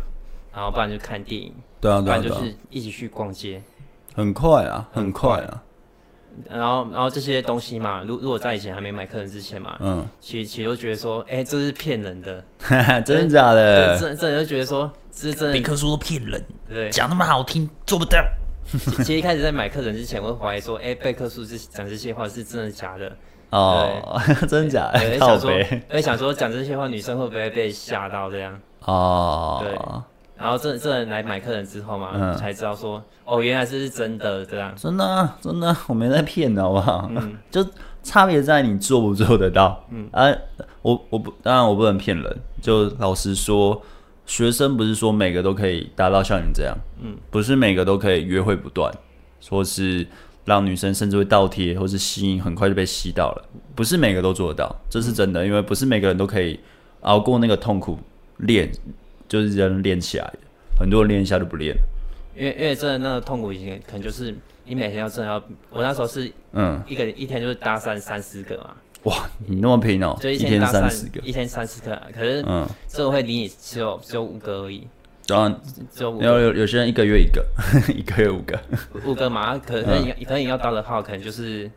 S2: 然后不然就看电影，
S1: 对啊，对啊，
S2: 不然就是一起去逛街。
S1: 很快啊，很快啊。
S2: 然后，然后这些东西嘛，如如果在以前还没买客人之前嘛，嗯，其实其实都觉得说，哎、欸，这是骗人的，
S1: 真的假的？
S2: 真真的就觉得说，这是真的。
S1: 别克书都骗人，
S2: 对，
S1: 讲那么好听，做不到。
S2: 其实一开始在买客人之前，我会怀疑说，哎、欸，贝克书是讲这些话是真的假的？
S1: 哦，真的假的？
S2: 会想说，会想说讲这些话，女生会不会被吓到这样？
S1: 哦，
S2: 对。然后这这人来买客人之后嘛，嗯、才知道说哦，原来这是真的这样。
S1: 真的、啊，真的，我没在骗的好不好？嗯，就差别在你做不做得到。嗯啊，我我不当然我不能骗人。就老实说，学生不是说每个都可以达到像你这样。嗯，不是每个都可以约会不断，说是让女生甚至会倒贴，或是吸引很快就被吸到了。不是每个都做得到，这是真的，嗯、因为不是每个人都可以熬过那个痛苦练。就是人练起来的，很多人练一下就不练了。
S2: 因为因为真的那个痛苦，已经可能就是你每天要真的要，我那时候是嗯一个一天就是搭三三四个嘛。
S1: 哇，你那么拼哦，
S2: 就一天三十个，一天三十个。可是嗯，这个会离你只有只有五个而已。
S1: 当然，只有五个。有有有些人一个月一个，一个月五个。
S2: 五个嘛，可能你可能你要到的话，可能就是。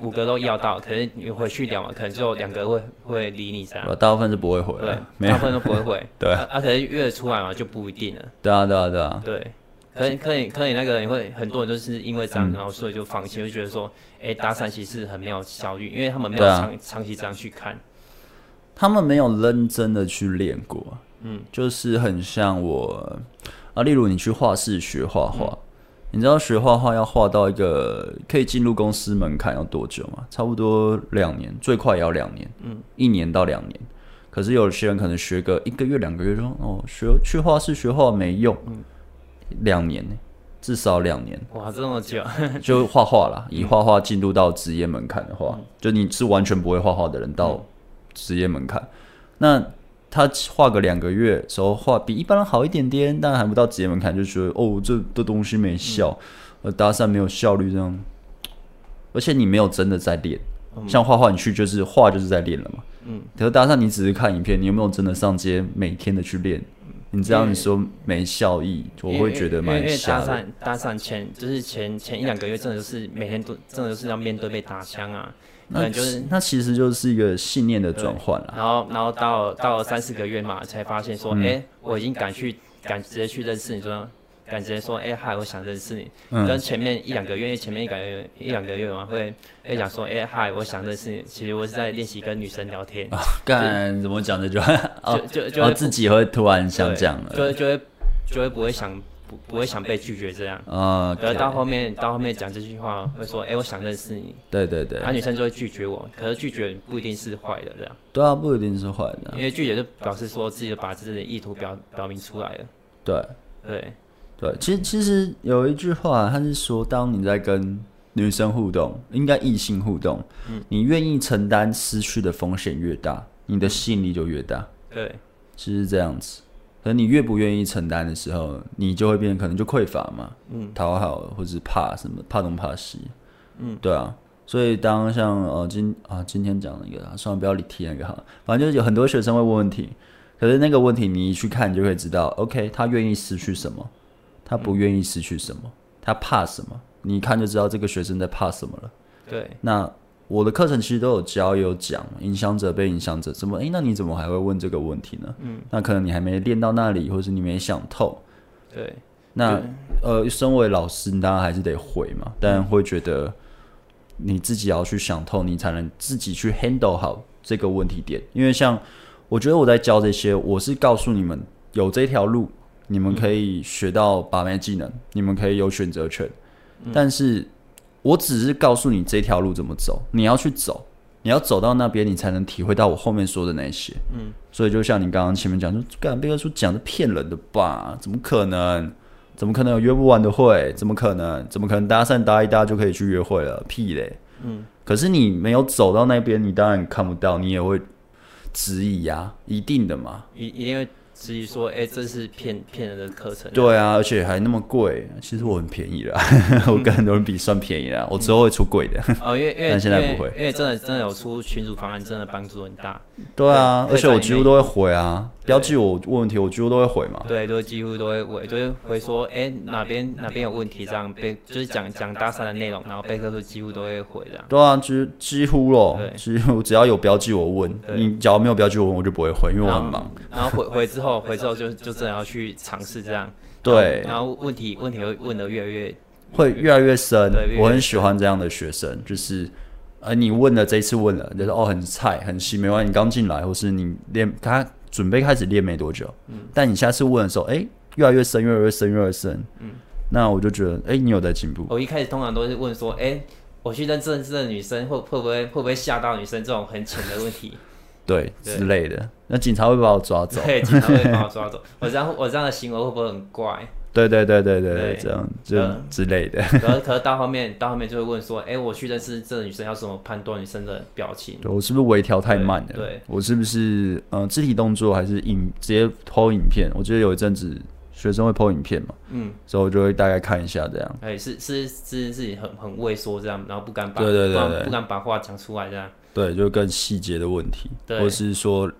S2: 五个都要到，可是你回去聊嘛，可能就两个会会理你这样。
S1: 大部分是不会回，
S2: 对，大部分都不会回。
S1: 对
S2: 啊，可是约出来嘛就不一定了。
S1: 对啊，对啊，对啊。
S2: 对，可以可以可以，那个人会很多人都是因为这样，然后所以就放弃，就觉得说，哎，搭讪其实很没有效率，因为他们没有长长期这样去看，
S1: 他们没有认真的去练过。嗯，就是很像我啊，例如你去画室学画画。你知道学画画要画到一个可以进入公司门槛要多久吗？差不多两年，最快也要两年，嗯，一年到两年。可是有些人可能学个一个月、两个月就说哦，学去画室学画没用，嗯，两年呢，至少两年。
S2: 哇，这么久，
S1: 就画画啦。以画画进入到职业门槛的话，嗯，就你是完全不会画画的人到职业门槛，嗯，那。他画个两个月，时候画比一般人好一点点，但还不到职业门槛，就觉得哦，这这东西没效，呃、嗯，搭讪没有效率这样。而且你没有真的在练，嗯、像画画，你去就是画就是在练了嘛。嗯。可是搭讪，你只是看影片，你有没有真的上街每天的去练？嗯、你这样你说没效益，我会觉得蛮吓的。
S2: 搭讪搭讪前就是前前一两个月，真的就是每天都真的就是要面对被打枪啊。
S1: 那就是，那其实就是一个信念的转换了。
S2: 然后，然后到到了三四个月嘛，才发现说，哎、我已经敢去，敢直接去认识你，说，敢直接说，哎、欸，嗨，我想认识你。嗯。跟前面一两个月，因为前面一两个月一两个月嘛，会会讲说，哎、欸，嗨，我想认识你。其实我是在练习跟女生聊天。啊，
S1: 干怎么讲的就
S2: 就就 就，就
S1: 自己会突然想讲了，
S2: 就就会就会不会想。不不会想被拒绝这样啊，可是到后面到后面讲这句话会说，哎，我想认识你。
S1: 对对对，
S2: 那女生就会拒绝我，可是拒绝不一定是坏的这样。
S1: 对啊，不一定是坏的，
S2: 因为拒绝就表示说自己把自己的意图表表明出来了。
S1: 对
S2: 对
S1: 对，其实其实有一句话，他是说，当你在跟女生互动，应该异性互动，嗯，你愿意承担失去的风险越大，你的吸引力就越大。
S2: 对，
S1: 其实是这样子。可你越不愿意承担的时候，你就会变，可能就匮乏嘛，嗯，讨好或者是怕什么，怕东怕西，嗯，对啊，所以当像呃今啊今天讲那个，算了，不要理提那个哈，反正就是有很多学生会问问题，可是那个问题你一去看，你就会知道，OK，他愿意失去什么，他不愿意失去什么，他怕什么，你一看就知道这个学生在怕什么了，
S2: 对，
S1: 那。我的课程其实都有教有讲，影响者被影响者怎么？诶，那你怎么还会问这个问题呢？嗯，那可能你还没练到那里，或是你没想透。
S2: 对，
S1: 那对呃，身为老师，你当然还是得会嘛，但会觉得你自己要去想透，你才能自己去 handle 好这个问题点。因为像我觉得我在教这些，我是告诉你们有这条路，你们可以学到把脉技能，嗯、你们可以有选择权。嗯、但是，我只是告诉你这条路怎么走，你要去走，你要走到那边，你才能体会到我后面说的那些。嗯，所以就像你刚刚前面讲说，干贝克说讲的骗人的吧？怎么可能？怎么可能有约不完的会？怎么可能？怎么可能搭讪搭一搭就可以去约会了？屁嘞！嗯，可是你没有走到那边，你当然看不到，你也会质疑呀，一定的嘛，
S2: 因因为。至于说，哎、欸，这是骗骗人的课程。
S1: 对啊，而且还那么贵。其实我很便宜啦，我跟很多人比算便宜啦。我之后会出贵的。
S2: 哦，因为因为
S1: 但现在不会，
S2: 因为真的真的有出群主方案，真的帮助很大。
S1: 对啊，而且我几乎都会回啊，标记我问题，我几乎都会回嘛。
S2: 对，都几乎都会回，就是回说，哎、欸，哪边哪边有问题，这样被就是讲讲搭讪的内容，然后贝克书几乎都会回这样。
S1: 对啊，几几乎咯，几乎只要有标记我问，你只要没有标记我问，我就不会回，因为我很忙。
S2: 然后，回回之后，回之后就就。就真的要去尝试这样，
S1: 对，
S2: 然后问题问题会问的越来越
S1: 会越来越深。我很喜欢这样的学生，就是呃，你问了这一次问了，就是哦很菜很细，没关系，你刚进来，或是你练他准备开始练没多久，嗯，但你下次问的时候，哎，越来越深，越来越深，越来越深，嗯，那我就觉得，哎，你有在进步。
S2: 我一开始通常都是问说，哎，我去认识的女生会会不会会不会吓到女生这种很浅的问题。
S1: 对，对之类的，那警察会把我抓走。
S2: 对，警察会把我抓走。我这样，我这样的行为会不会很怪？
S1: 对对对对对，对这样就、嗯、之类的。
S2: 可是可是到后面，到后面就会问说，哎，我去认识这个女生，要怎么判断女生的表情？
S1: 对我是不是微调太慢了？对，对我是不是嗯、呃，肢体动作还是影直接 po 影片？我觉得有一阵子学生会 po 影片嘛，嗯，所以我就会大概看一下这样。
S2: 哎，是是是自己很很畏缩这样，然后不敢把
S1: 对对不，
S2: 敢把话讲出来这样。
S1: 对，就更细节的问题，对或是说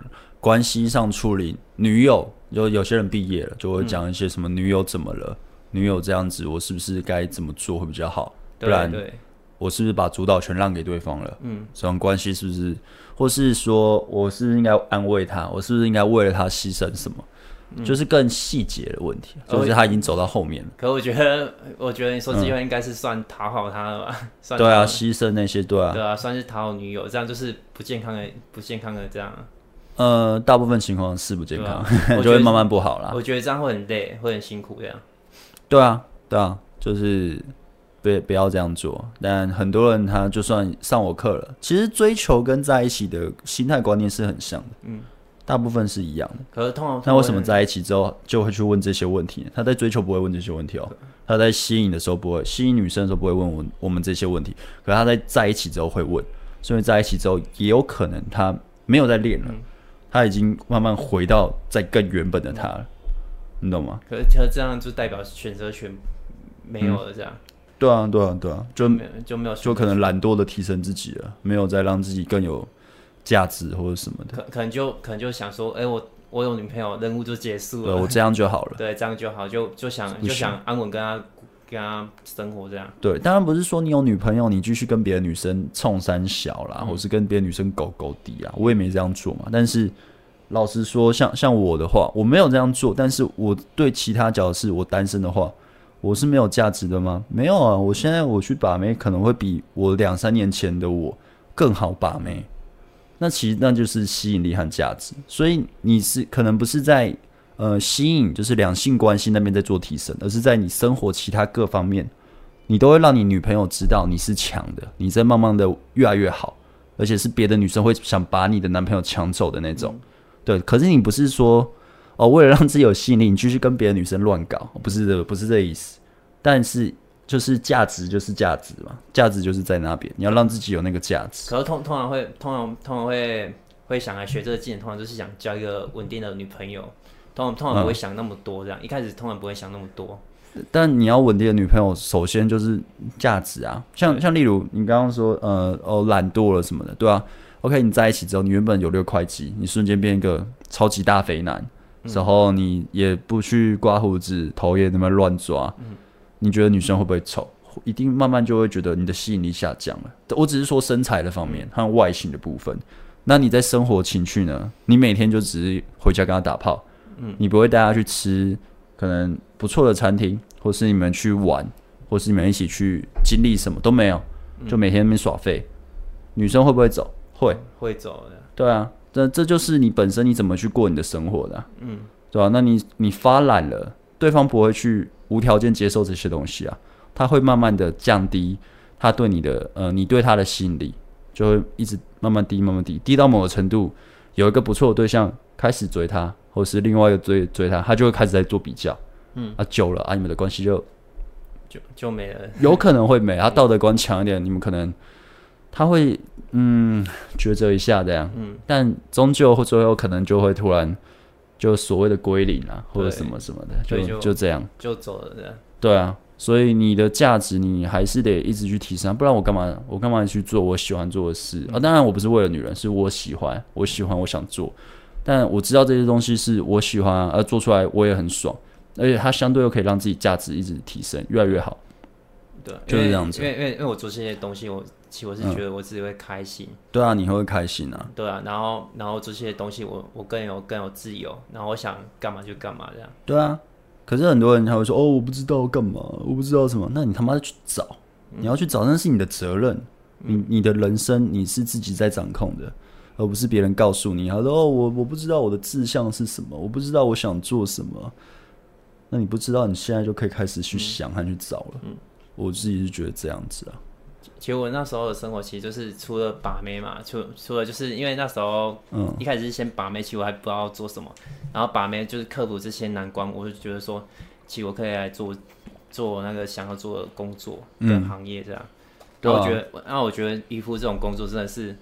S1: 关系上处理女友，就有些人毕业了，就会讲一些什么女友怎么了，嗯、女友这样子，我是不是该怎么做会比较好？不然，我是不是把主导权让给对方了？嗯，这种关系是不是，或是说我是不是应该安慰他？我是不是应该为了他牺牲什么？就是更细节的问题，就是他已经走到后面了。
S2: 可我觉得，我觉得你说这句话应该是算讨好他了吧？算
S1: 对啊，牺牲那些对啊，
S2: 对啊，算是讨好女友，这样就是不健康的，不健康的这样。
S1: 呃，大部分情况是不健康，就会慢慢不好了。
S2: 我觉得这样会很累，会很辛苦这样。
S1: 对啊，对啊，就是不不要这样做。但很多人他就算上我课了，其实追求跟在一起的心态观念是很像的。嗯。大部分是一样的，
S2: 可是通常
S1: 那为什么在一起之后就会去问这些问题呢？他在追求不会问这些问题哦，他在吸引的时候不会，吸引女生的时候不会问我我们这些问题，可是他在在一起之后会问，所以在一起之后也有可能他没有在练了，他已经慢慢回到在更原本的他了，你懂吗？
S2: 可是他这样就代表选择权没有了，这样？
S1: 对啊，对啊，对啊，就
S2: 没有就没有，
S1: 就可能懒惰的提升自己了，没有再让自己更有。价值或者什么的，
S2: 可可能就可能就想说，哎、欸，我我有女朋友，任务就结束了，
S1: 对，我这样就好了，
S2: 对，这样就好，就就想就想安稳跟他跟他生活这样。
S1: 对，当然不是说你有女朋友，你继续跟别的女生冲三小啦，嗯、或是跟别的女生狗狗底啊，我也没这样做嘛。但是老实说，像像我的话，我没有这样做，但是我对其他角色，我单身的话，我是没有价值的吗？没有啊，我现在我去把妹，可能会比我两三年前的我更好把妹。那其实那就是吸引力和价值，所以你是可能不是在呃吸引，就是两性关系那边在做提升，而是在你生活其他各方面，你都会让你女朋友知道你是强的，你在慢慢的越来越好，而且是别的女生会想把你的男朋友抢走的那种，嗯、对。可是你不是说哦，为了让自己有吸引力，你继续跟别的女生乱搞，不是这个，不是这个意思，但是。就是价值就是价值嘛，价值就是在那边，你要让自己有那个价值。
S2: 可是通通常会通常通常会会想来学这个技能，通常就是想交一个稳定的女朋友。通常通常不会想那么多，这样、嗯、一开始通常不会想那么多。
S1: 但你要稳定的女朋友，首先就是价值啊。像像例如你刚刚说，呃哦懒惰了什么的，对吧、啊？OK，你在一起之后，你原本有六块肌，你瞬间变一个超级大肥男，嗯、然后你也不去刮胡子，头也那么乱抓。嗯你觉得女生会不会丑？一定慢慢就会觉得你的吸引力下降了。我只是说身材的方面和外形的部分。那你在生活情趣呢？你每天就只是回家跟他打炮，嗯，你不会带他去吃可能不错的餐厅，或是你们去玩，或是你们一起去经历什么都没有，就每天那边耍废。女生会不会走？会，
S2: 会走的。
S1: 对啊，这这就是你本身你怎么去过你的生活的啊？嗯，对吧？那你你发懒了。对方不会去无条件接受这些东西啊，他会慢慢的降低他对你的呃，你对他的吸引力，就会一直慢慢低，慢慢低，低到某个程度，有一个不错的对象开始追他，或是另外一个追追他，他就会开始在做比较，嗯，啊久了啊，你们的关系就
S2: 就就没了，
S1: 有可能会没，他道德观强一点，你们可能他会嗯抉择一下这样，嗯，但终究或最后可能就会突然。就所谓的归零啊，或者什么什么的，就就，就这样
S2: 就走了这样。
S1: 对啊，所以你的价值你还是得一直去提升，不然我干嘛我干嘛去做我喜欢做的事、嗯、啊？当然我不是为了女人，是我喜欢，我喜欢，我想做。但我知道这些东西是我喜欢，而做出来我也很爽，而且它相对又可以让自己价值一直提升，越来越好。
S2: 对，
S1: 就是这样子。
S2: 因为因为因为我做这些东西，我其实我是觉得我自己会开心。嗯、
S1: 对啊，你会开心啊。
S2: 对啊，然后然后做这些东西我我更有更有自由，然后我想干嘛就干嘛这样。
S1: 对啊，可是很多人他会说哦，我不知道干嘛，我不知道什么。那你他妈去找，你要去找，那是你的责任。嗯、你你的人生你是自己在掌控的，而不是别人告诉你。他说哦，我我不知道我的志向是什么，我不知道我想做什么。那你不知道，你现在就可以开始去想和去找了。嗯。我自己是觉得这样子啊。
S2: 其实我那时候的生活，其实就是除了把妹嘛，除除了就是因为那时候，嗯，一开始是先把妹，其实我还不知道做什么。然后把妹就是克服这些难关，我就觉得说，其实我可以来做做那个想要做的工作跟行业这样。然后我觉得，那、啊、我觉得渔夫这种工作真的是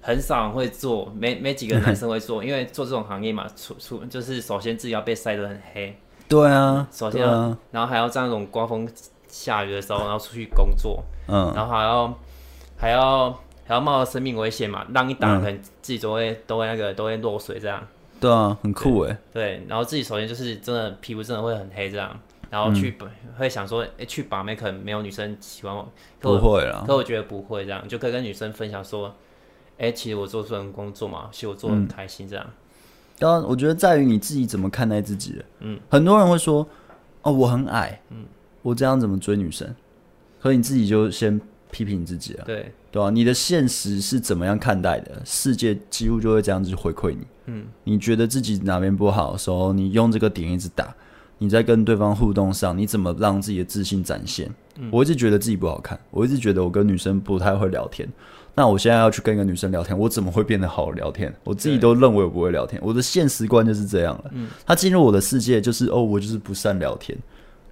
S2: 很少人会做，没没几个男生会做，因为做这种行业嘛，出出就是首先自己要被晒得很黑。
S1: 对啊，
S2: 首先，啊、然后还要在那种刮风。下雨的时候，然后出去工作，嗯，然后还要还要还要冒着生命危险嘛，浪一打可能自己都会、嗯、都会那个都会落水这样。
S1: 对啊，很酷哎。
S2: 对，然后自己首先就是真的皮肤真的会很黑这样，然后去、嗯、会想说，哎，去把妹可能没有女生喜欢我，
S1: 不会啦。
S2: 可我觉得不会这样，就可以跟女生分享说，哎，其实我做这份工作嘛，其实我做的很开心这样。
S1: 当然，我觉得在于你自己怎么看待自己了。嗯，很多人会说，哦，我很矮，嗯。我这样怎么追女生？可你自己就先批评自己了，
S2: 对
S1: 对吧、啊？你的现实是怎么样看待的？世界几乎就会这样子回馈你。嗯，你觉得自己哪边不好的时候，你用这个点一直打。你在跟对方互动上，你怎么让自己的自信展现？嗯、我一直觉得自己不好看，我一直觉得我跟女生不太会聊天。那我现在要去跟一个女生聊天，我怎么会变得好聊天？我自己都认为我不会聊天，我的现实观就是这样了。嗯，他进入我的世界就是哦，我就是不善聊天。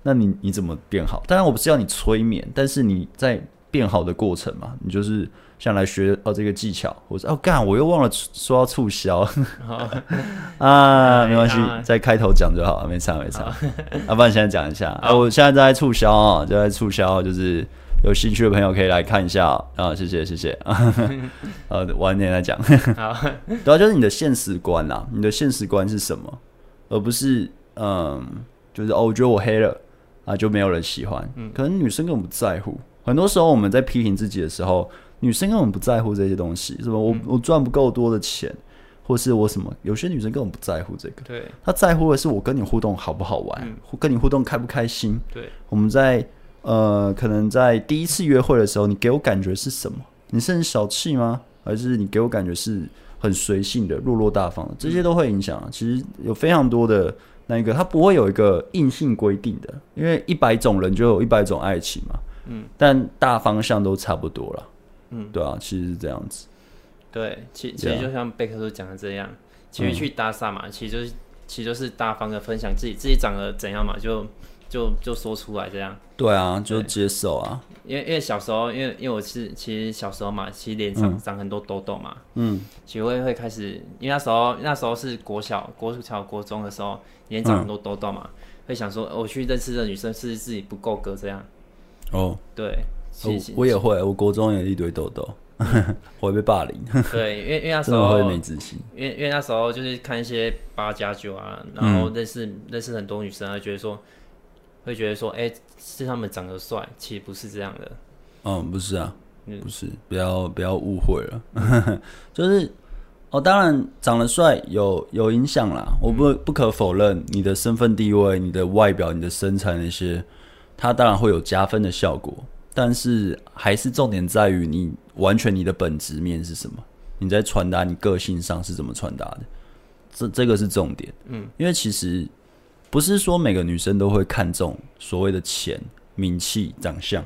S1: 那你你怎么变好？当然我不是要你催眠，但是你在变好的过程嘛，你就是想来学哦这个技巧。我说哦干，我又忘了说要促销 啊，没关系，在开头讲就好了，没差没差。要不然现在讲一下啊，我现在在促销啊，就在促销，就是有兴趣的朋友可以来看一下啊，谢谢谢谢。呃，晚点再讲。好，主要就是你的现实观啊，你的现实观是什么，而不是嗯，就是哦，我觉得我黑了。啊，就没有人喜欢，可能女生根本不在乎。很多时候我们在批评自己的时候，女生根本不在乎这些东西，什么？我我赚不够多的钱，或是我什么？有些女生根本不在乎这个，
S2: 对，
S1: 她在乎的是我跟你互动好不好玩，跟你互动开不开心。
S2: 对，
S1: 我们在呃，可能在第一次约会的时候，你给我感觉是什么？你是很小气吗？还是你给我感觉是很随性的、落落大方的？这些都会影响啊。其实有非常多的。那一个，它不会有一个硬性规定的，因为一百种人就有一百种爱情嘛。嗯，但大方向都差不多了。嗯，对啊，其实是这样子。
S2: 对，其其实就像贝克书讲的这样，其实去搭讪嘛，嗯、其实就是其实就是大方的分享自己自己长得怎样嘛，就就就说出来这样。
S1: 对啊，就接受啊。
S2: 因为因为小时候，因为因为我是其实小时候嘛，其实脸上长很多痘痘嘛，嗯，其实会会开始，因为那时候那时候是国小、国小、国中的时候，脸长很多痘痘嘛，嗯、会想说，我去认识的女生是自己不够格这样。哦，对，其实
S1: 我也会，我国中也一堆痘痘，我会被霸凌。
S2: 对，因为因为那时候
S1: 会没自信，
S2: 因为因为那时候就是看一些八加九啊，然后认识、嗯、认识很多女生啊，觉得说。会觉得说，哎、欸，是他们长得帅，其实不是这样的。
S1: 嗯，不是啊，嗯、不是，不要不要误会了。就是哦，当然长得帅有有影响啦，我不不可否认你的身份地位、你的外表、你的身材那些，它当然会有加分的效果。但是还是重点在于你完全你的本质面是什么，你在传达你个性上是怎么传达的，这这个是重点。嗯，因为其实。不是说每个女生都会看重所谓的钱、名气、长相，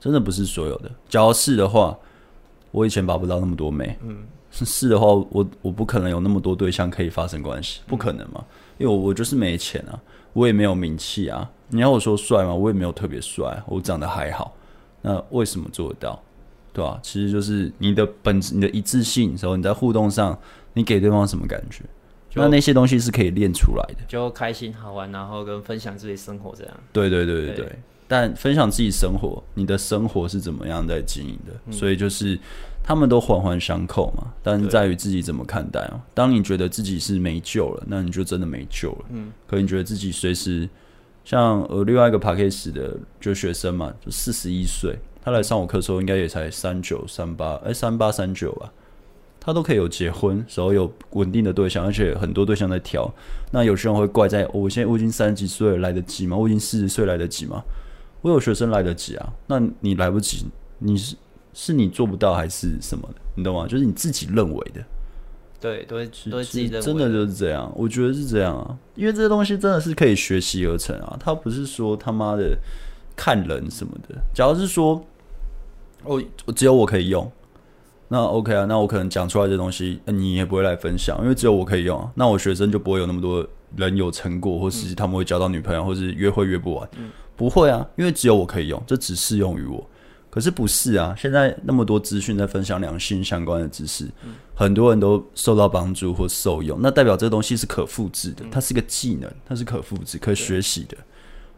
S1: 真的不是所有的。假如是的话，我以前把不到那么多妹。嗯，是的话，我我不可能有那么多对象可以发生关系，不可能嘛？因为我我就是没钱啊，我也没有名气啊。你要我说帅吗？我也没有特别帅，我长得还好。那为什么做得到？对吧？其实就是你的本质，你的一致性，时候你在互动上，你给对方什么感觉？那那些东西是可以练出来的，
S2: 就开心好玩，然后跟分享自己生活这样。
S1: 对对对对对。对但分享自己生活，你的生活是怎么样在经营的？嗯、所以就是他们都环环相扣嘛。但是在于自己怎么看待哦。当你觉得自己是没救了，那你就真的没救了。嗯。可你觉得自己随时，像呃另外一个 p a c k a g e 的就学生嘛，就四十一岁，他来上我课的时候应该也才三九三八，哎三八三九吧。他都可以有结婚，然后有稳定的对象，而且很多对象在挑。那有些人会怪在，哦、我现在我已经三十几岁了，来得及吗？我已经四十岁来得及吗？我有学生来得及啊，那你来不及，你是是你做不到还是什么的？你懂吗？就是你自己认为的。
S2: 对，都是都是自己认为。
S1: 真的就是这样，我觉得是这样啊，因为这些东西真的是可以学习而成啊，他不是说他妈的看人什么的。假如是说，我我只有我可以用。那 OK 啊，那我可能讲出来的东西，你也不会来分享，因为只有我可以用啊。那我学生就不会有那么多人有成果，或是他们会交到女朋友，或是约会约不完，嗯、不会啊，因为只有我可以用，这只适用于我。可是不是啊？现在那么多资讯在分享两性相关的知识，嗯、很多人都受到帮助或受用，那代表这东西是可复制的，它是个技能，它是可复制、可学习的，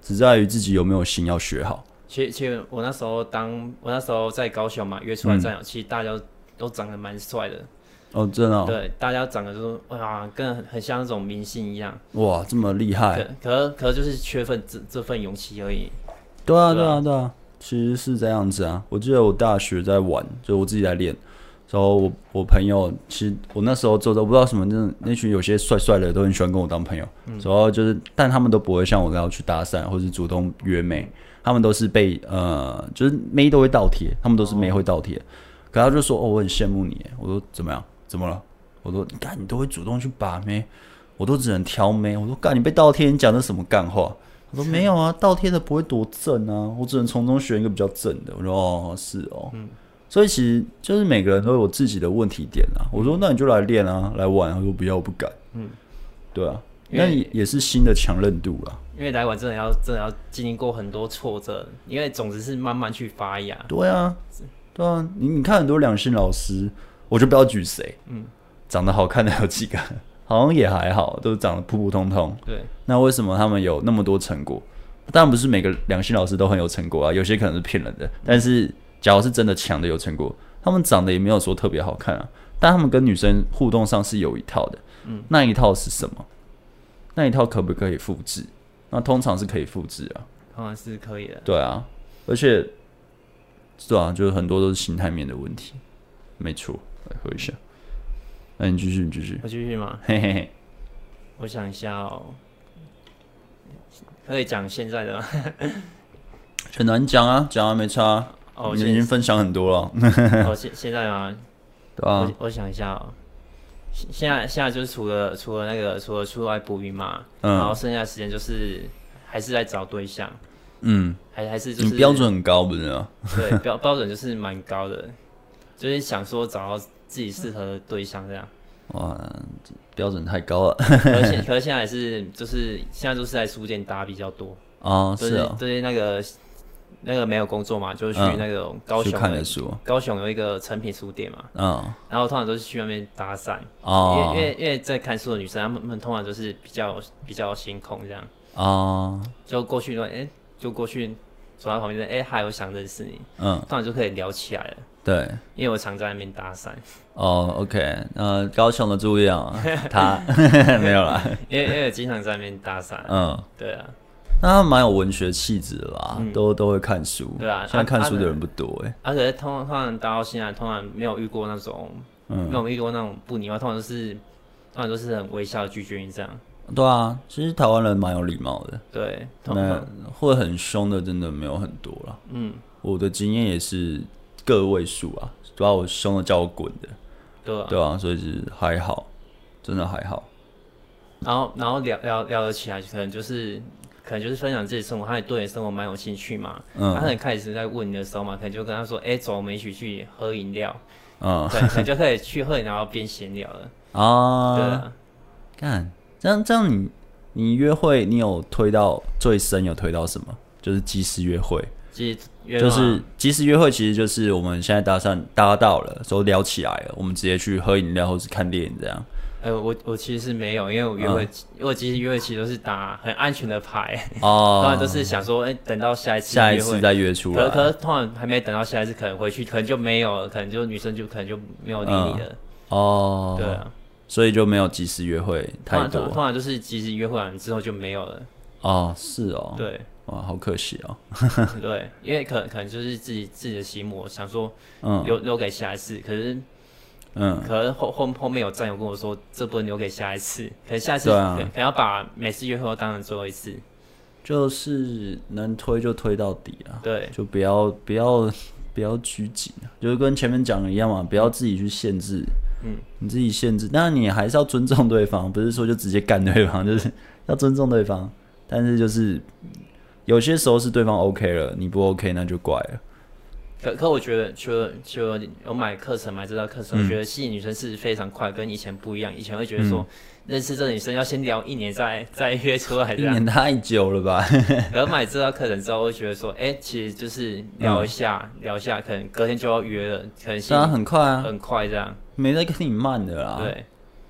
S1: 只在于自己有没有心要学好。
S2: 其实，其实我那时候当我那时候在高雄嘛，约出来战友，嗯、其实大家。都长得蛮帅的
S1: 哦，真的、哦。
S2: 对，大家长得就是哇，跟很很像那种明星一样。
S1: 哇，这么厉害！
S2: 可可就是缺份这这份勇气而已。
S1: 对啊，对啊，对啊，其实是这样子啊。我记得我大学在玩，就我自己在练，然后我我朋友，其实我那时候做的不知道什么，那那群有些帅帅的都很喜欢跟我当朋友。嗯。然后就是，但他们都不会像我这样去搭讪或是主动约妹，他们都是被呃，就是妹都会倒贴，他们都是妹会倒贴。哦然后就说：“哦，我很羡慕你。”我说：“怎么样？怎么了？”我说：“你看，你都会主动去把妹，我都只能挑妹。”我说：“干，你被倒贴，你讲的什么干话？”他说：“没有啊，倒贴的不会多正啊，我只能从中选一个比较正的。”我说：“哦，是哦。嗯”所以其实就是每个人都有自己的问题点啊。我说：“那你就来练啊，来玩。”他说：“不要，我不敢。”嗯，对啊，那也也是新的强韧度啦。
S2: 因为来玩真的要真的要经历过很多挫折，因为种子是慢慢去发芽。
S1: 对啊。对啊，你你看很多两性老师，我就不要举谁，嗯，长得好看的有几个，好像也还好，都长得普普通通。
S2: 对，
S1: 那为什么他们有那么多成果？当然不是每个两性老师都很有成果啊，有些可能是骗人的。但是，假如是真的强的有成果，他们长得也没有说特别好看啊，但他们跟女生互动上是有一套的。嗯，那一套是什么？那一套可不可以复制？那通常是可以复制啊，
S2: 通常是可以的。
S1: 对啊，而且。是啊，就是很多都是心态面的问题，没错。来喝一下，那你继续，你继续。
S2: 我继续吗？
S1: 嘿嘿嘿。
S2: 我想一下哦，可以讲现在的吗？
S1: 很难讲啊，讲啊没差。哦，你已经分享很多了。
S2: 哦，现现在吗？
S1: 对啊。
S2: 我我想一下哦，现在现在就是除了除了那个除了出来捕鱼嘛，嗯，然后剩下的时间就是还是在找对象。
S1: 嗯，
S2: 还还是就是
S1: 你标准很高，不是吗？
S2: 对，标标准就是蛮高的，就是想说找到自己适合的对象这样。
S1: 哇，标准太高了。
S2: 而且可是现在还是就是现在都是在书店搭比较多
S1: 哦，是啊，
S2: 就是那个那个没有工作嘛，就是去那个高雄的书，高雄有一个成品书店嘛，嗯，然后通常都是去那边搭讪哦，因为因为因为在看书的女生，她们通常都是比较比较心空这样哦，就过去说哎。就过去走到旁边，哎，嗨，我想认识你，嗯，当然就可以聊起来了。
S1: 对，
S2: 因为我常在那边搭讪。
S1: 哦，OK，呃，高雄的注意啊，他没有啦，
S2: 因为因为经常在那边搭讪。嗯，对啊，
S1: 那他蛮有文学气质的啦，都都会看书。
S2: 对啊，
S1: 现在看书的人不多哎。
S2: 而且通通常搭到现在，通常没有遇过那种，嗯没有遇过那种不礼貌，通常都是通常都是很微笑拒绝你这样。
S1: 对啊，其实台湾人蛮有礼貌的。
S2: 对，
S1: 那会很凶的，真的没有很多了。嗯，我的经验也是个位数啊，主要我凶的叫我滚的。
S2: 对啊，
S1: 对啊，所以是还好，真的还好。
S2: 然后然后聊聊聊了起来，可能就是可能就是分享自己生活，他也对你生活蛮有兴趣嘛。嗯。他可能开始在问你的时候嘛，可能就跟他说：“哎、欸，走，我们一起去喝饮料。”嗯。对，可能就可以去喝饮料边闲聊了。哦。对啊。
S1: 看，这样这样你你约会你有推到最深有推到什么？就是即时约会。即就是即时约会，其实就是我们现在搭讪搭到了，都聊起来了，我们直接去喝饮料或是看电影这样。
S2: 呃，我我其实是没有，因为我约会，嗯、因为我其实约会其实都是打很安全的牌，哦，当然都是想说，哎、欸，等到下一次
S1: 下一次再约出来。
S2: 可可是通常还没等到下一次，可能回去可能就没有了，可能就女生就可能就没有理你了。嗯、哦，对啊，
S1: 所以就没有及时约会太多。
S2: 通常就是即时约会完之后就没有了。
S1: 哦，是哦，
S2: 对。
S1: 哇，好可惜哦。
S2: 对，因为可能可能就是自己自己的心魔，想说留、嗯、留给下一次。可是，嗯，可能后后后面有战友跟我说，这不能留给下一次。可能下一次可能要把每次约会都当成最后一次。
S1: 就是能推就推到底啊。
S2: 对，
S1: 就不要不要不要拘谨，就是跟前面讲的一样嘛，不要自己去限制。嗯，你自己限制，那你还是要尊重对方，不是说就直接干对方，就是要尊重对方。但是就是。有些时候是对方 OK 了，你不 OK 那就怪了。
S2: 可可我觉得，除了除了有买课程买这套课程，嗯、我觉得吸引女生是非常快，跟以前不一样。以前会觉得说，嗯、认识这女生要先聊一年再 再约出来，一
S1: 年太久了吧？
S2: 可是买这套课程之后，会觉得说，哎、欸，其实就是聊一下，嗯、聊一下，可能隔天就要约了，可能当然
S1: 很快啊，
S2: 很快这样，
S1: 没在跟你慢的啦。
S2: 对，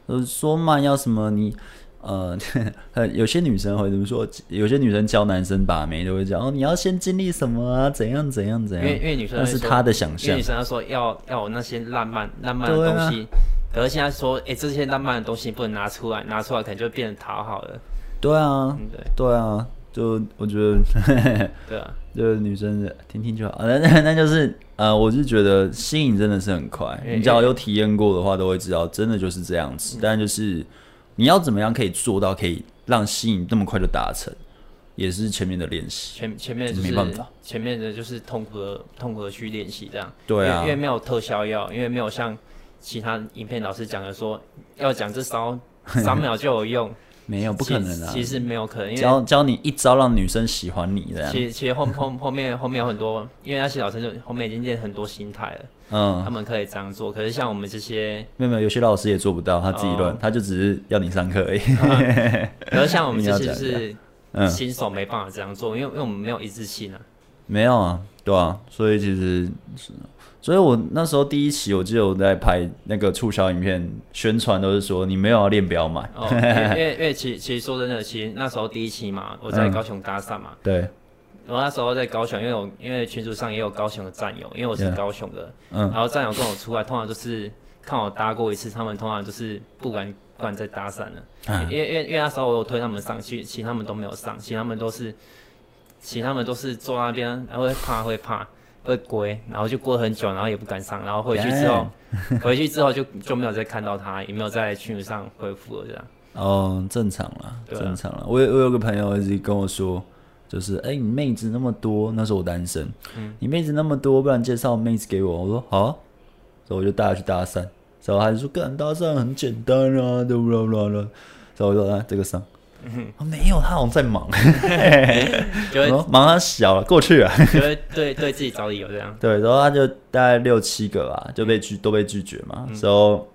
S1: 呃，说慢要什么你？呃，有些女生会怎么说？有些女生教男生把妹都会讲哦，你要先经历什么啊？怎样怎样怎样？
S2: 因为因为女生那
S1: 是她的想象。
S2: 女生她说要要有那些浪漫浪漫的东西，啊、可是现在说，哎、欸，这些浪漫的东西不能拿出来，拿出来可能就变成讨好了。
S1: 对啊，
S2: 嗯、对
S1: 对啊，就我觉得，
S2: 对啊，
S1: 就是女生听听就好。那那那就是呃，我是觉得吸引真的是很快，你只要有体验过的话，都会知道，真的就是这样子。嗯、但就是。你要怎么样可以做到可以让吸引这么快就达成，也是前面的练习。
S2: 前前面就是没办法，前面的就是痛苦的痛苦的去练习这样。
S1: 对啊，
S2: 因为，因为没有特效药，因为没有像其他影片老师讲的说要讲这招三秒就有用。
S1: 没有，不可能啊！
S2: 其实没有可能，因为
S1: 教教你一招让女生喜欢你这样。
S2: 其实其实后后后面后面有很多，因为那些老师就后面已经练很多心态了。嗯，他们可以这样做，可是像我们这些，
S1: 没有没有，有些老师也做不到，他自己乱，哦、他就只是要你上课而已。
S2: 嗯、可是像我们这些是新手，没办法这样做，因为因为我们没有一致性啊。
S1: 没有啊，对啊，所以其实是。所以我那时候第一期，我记得我在拍那个促销影片宣传，都是说你没有要练不要买。
S2: 哦，因为 因为其其实说真的，其实那时候第一期嘛，我在高雄搭讪嘛。
S1: 对。
S2: 我那时候在高雄，因为我因为群组上也有高雄的战友，因为我是高雄的。嗯。然后战友跟我出来，通常都是看我搭过一次，他们通常就是不敢不敢再搭讪了。因为因为因为那时候我有推他们上去，其实他们都没有上，其实他们都是，其实他们都是坐那边，然后会怕会怕。会归，然后就过很久，然后也不敢上，然后回去之后，回去之后就就没有再看到他，也没有在群上回复了这样。
S1: 哦，正常啦，正常啦。我有我有个朋友一直跟我说，就是哎，你妹子那么多，那时候我单身，嗯，你妹子那么多，不然介绍妹子给我。我说好啊，所以我就带她去搭讪，然后他就说，个人搭讪很简单啊，对不啦啦啦，所以我说来这个上。没有，他好像在忙，就会忙他小了过去了，
S2: 就会对对自己找理由这样。
S1: 对，然后他就大概六七个吧，就被拒、嗯、都被拒绝嘛。然后、嗯 so,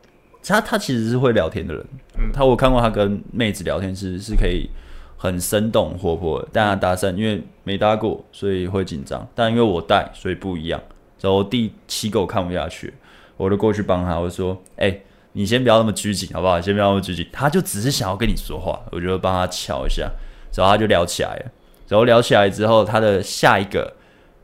S1: 他他其实是会聊天的人，嗯、他我看过他跟妹子聊天是是可以很生动活泼的，但他搭讪因为没搭过，所以会紧张。但因为我带，所以不一样。然后第七个我看不下去，我就过去帮他，我说：“哎、欸。”你先不要那么拘谨，好不好？先不要那么拘谨。他就只是想要跟你说话，我就帮他敲一下，然后他就聊起来了。然后聊起来之后，他的下一个，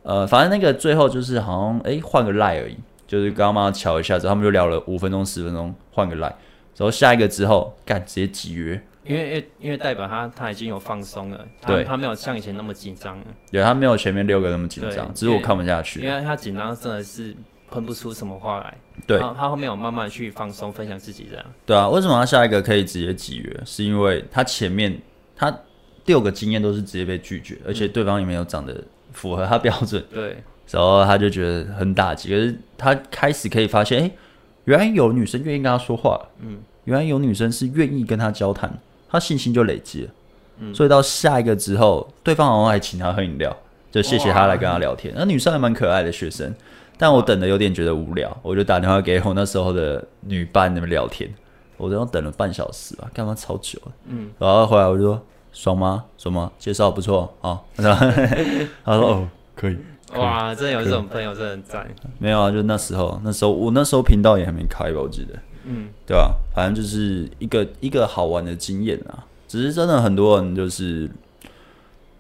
S1: 呃，反正那个最后就是好像哎换个赖而已，就是刚刚帮他敲一下之后，他们就聊了五分钟十分钟，换个赖。然后下一个之后干直接集约，
S2: 因为因为因为代表他他已经有放松了，对，他没有像以前那么紧张了。
S1: 对，他没有前面六个那么紧张，只是我看不下去，
S2: 因为他紧张真的是。喷不出什么话来，
S1: 对，
S2: 他后面有慢慢去放松，分享自己这样。
S1: 对啊，为什么他下一个可以直接集约？是因为他前面他六个经验都是直接被拒绝，而且对方也没有长得符合他标准。
S2: 对，
S1: 然后他就觉得很打击。可是他开始可以发现，哎，原来有女生愿意跟他说话，嗯，原来有女生是愿意跟他交谈，他信心就累积了。嗯，所以到下一个之后，对方好像还请他喝饮料，就谢谢他来跟他聊天。那女生还蛮可爱的学生，但我等的有点觉得无聊，我就打电话给我那时候的女伴，那边聊天。我都要等了半小时吧，干嘛超久了？嗯，然后后来我就说爽吗？爽吗？介绍不错啊。他说哦，可以。
S2: 哇，真的有这种朋友，真的很赞。
S1: 没有啊，就那时候，那时候我那时候频道也还没开吧，我记得。嗯，对吧？反正就是一个一个好玩的经验啊。只是真的很多人就是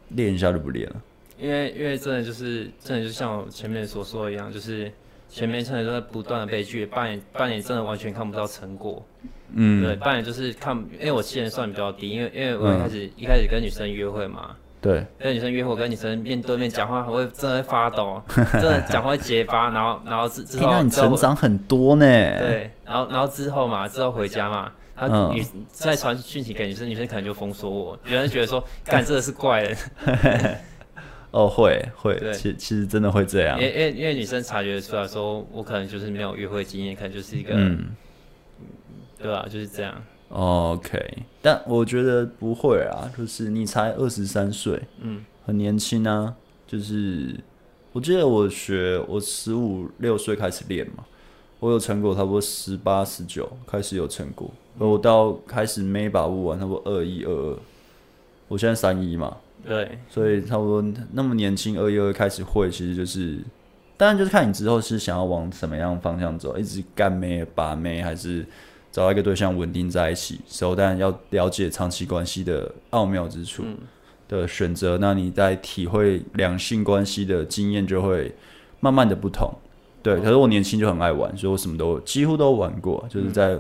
S1: 练一下就不练了，
S2: 因为因为真的就是真的就像我前面所说的一样，就是前面真的都在不断的被拒，半年半年真的完全看不到成果。嗯，对，半年就是看，因为我期限算比较低，因为因为我一开始、嗯、一开始跟女生约会嘛，
S1: 对，
S2: 跟女生约会，跟女生面对面讲话，还会真的会发抖，真的讲话会结巴，然后然后之之后，
S1: 那你成长很多呢。
S2: 对，然后然后之后嘛，之后回家嘛。他女再传讯息给女生，女生可能就封锁我，有人觉得说，干这个是怪人。
S1: 哦，会会，其其实真的会这样，
S2: 因为因为女生察觉出来说，我可能就是没有约会经验，可能就是一个，嗯，对啊？就是这样。
S1: OK，但我觉得不会啊，就是你才二十三岁，嗯，很年轻啊。就是我记得我学，我十五六岁开始练嘛。我有成果，差不多十八、十九开始有成果。而我到开始没把握完，差不多二一、二二。我现在三一嘛，
S2: 对，
S1: 所以差不多那么年轻，二一、二二开始会，其实就是，当然就是看你之后是想要往什么样方向走，一直干妹、把妹，还是找到一个对象稳定在一起。所以当然要了解长期关系的奥妙之处的选择，那你在体会两性关系的经验就会慢慢的不同。对，可是我年轻就很爱玩，所以我什么都几乎都玩过，就是在、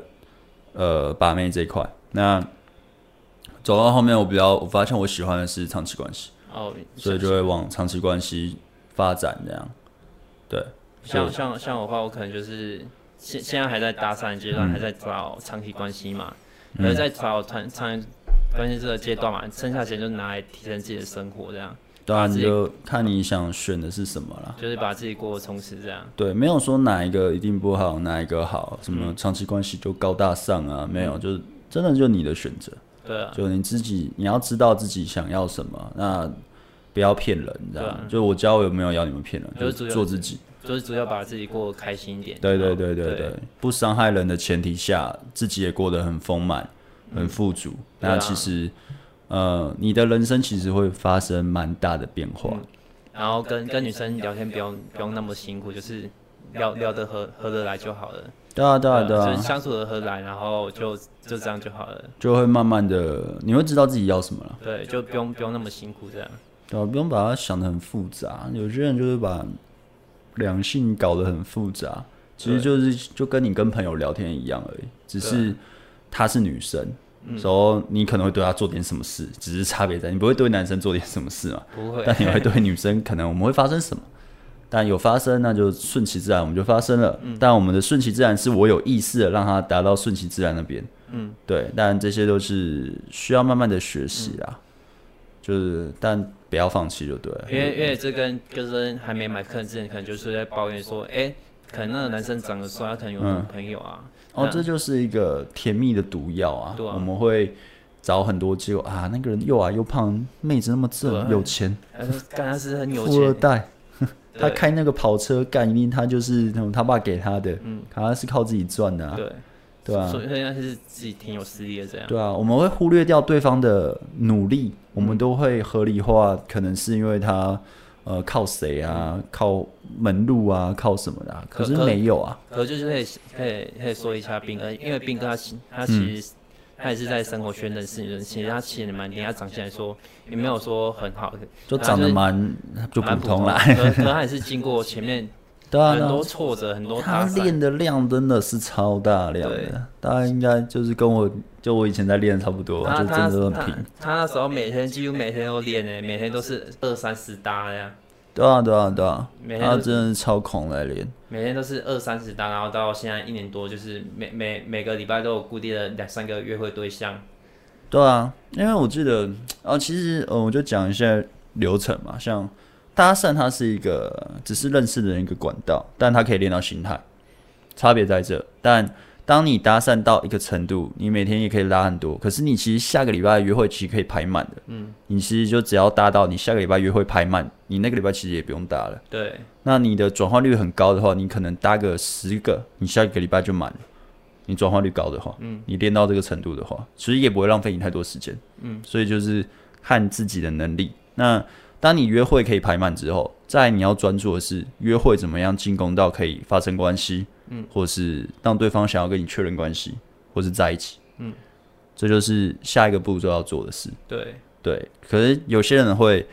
S1: 嗯、呃把妹这一块。那走到后面，我比较我发现我喜欢的是长期关系，哦，所以就会往长期关系发展这样。对，
S2: 像像像我的话，我可能就是现现在还在搭讪阶段，嗯、还在找长期关系嘛，而、嗯、在找长长期关系这个阶段嘛，剩下钱就拿来提升自己的生活这样。
S1: 对啊，你就看你想选的是什么了。
S2: 就是把自己过得充实这样。
S1: 对，没有说哪一个一定不好，哪一个好，什么长期关系就高大上啊？嗯、没有，就是真的就你的选择。
S2: 对啊。
S1: 就你自己，你要知道自己想要什么，那不要骗人，你知道吗？啊、就我教有没有要你们骗人，就是做自己，
S2: 就是主要把自己过得开心一点。
S1: 对对对对对，对不伤害人的前提下，自己也过得很丰满、很富足。嗯、那其实。呃，你的人生其实会发生蛮大的变化，嗯、
S2: 然后跟跟女生聊天不用不用那么辛苦，就是聊聊得合合得来就好了。
S1: 对啊，对啊，对啊，
S2: 就是相处的合来，然后就就这样就好了。
S1: 就会慢慢的，你会知道自己要什么了。
S2: 对，就不用不用那么辛苦这样。
S1: 对啊，不用把它想的很复杂。有些人就是把两性搞得很复杂，其实就是就跟你跟朋友聊天一样而已，只是她是女生。说你可能会对他做点什么事，只是差别在你不会对男生做点什么事嘛？
S2: 不会。
S1: 但你会对女生，可能我们会发生什么？但有发生，那就顺其自然，我们就发生了。嗯。但我们的顺其自然是我有意识的让他达到顺其自然那边。嗯。对，但这些都是需要慢慢的学习啦。就是，但不要放弃就对了。
S2: 因为因为这跟就是还没买课之前，可能就是在抱怨说，哎，可能那个男生长得帅，他可能有女朋友啊。
S1: 哦，这就是一个甜蜜的毒药啊！啊我们会找很多机构啊，那个人又矮又胖，妹子那么正，啊、有钱，
S2: 干他是很有钱，
S1: 富二代，他开那个跑车，干一定他就是那种他爸给他的，嗯，他是靠自己赚的、啊，对，对啊，
S2: 所以应该是自己挺有实力的这样。
S1: 对啊，我们会忽略掉对方的努力，我们都会合理化，可能是因为他。呃，靠谁啊？嗯、靠门路啊？靠什么的、啊？可是没有啊。
S2: 可，可就是可以可以可以说一下兵哥，因为兵哥他他其实、嗯、他也是在生活圈认识人，其实他其实蛮挺，他长相来说也没有说很好的，
S1: 就长得蛮就普通啦。
S2: 可 可他也是经过前面。对啊，很多挫折，很多。他
S1: 练的量真的是超大量的，大家应该就是跟我就我以前在练差不多，就真的很拼。
S2: 他那时候每天几乎每天都练诶，每天都是二三十搭呀。
S1: 对啊，对啊，对啊，他真的是超狂来练，
S2: 每天都是二三十单，然后到现在一年多，就是每每每个礼拜都有固定的两三个约会对象。
S1: 对啊，因为我记得啊，其实呃，我就讲一下流程嘛，像。搭讪它是一个只是认识的人一个管道，但它可以练到心态，差别在这。但当你搭讪到一个程度，你每天也可以拉很多，可是你其实下个礼拜的约会其实可以排满的。嗯，你其实就只要搭到你下个礼拜约会排满，你那个礼拜其实也不用搭了。
S2: 对，
S1: 那你的转化率很高的话，你可能搭个十个，你下一个礼拜就满了。你转化率高的话，嗯，你练到这个程度的话，其实也不会浪费你太多时间。嗯，所以就是看自己的能力。那当你约会可以排满之后，再你要专注的是约会怎么样进攻到可以发生关系。嗯，或是让对方想要跟你确认关系，或是在一起，嗯，这就是下一个步骤要做的事。
S2: 对。
S1: 对，可是有些人会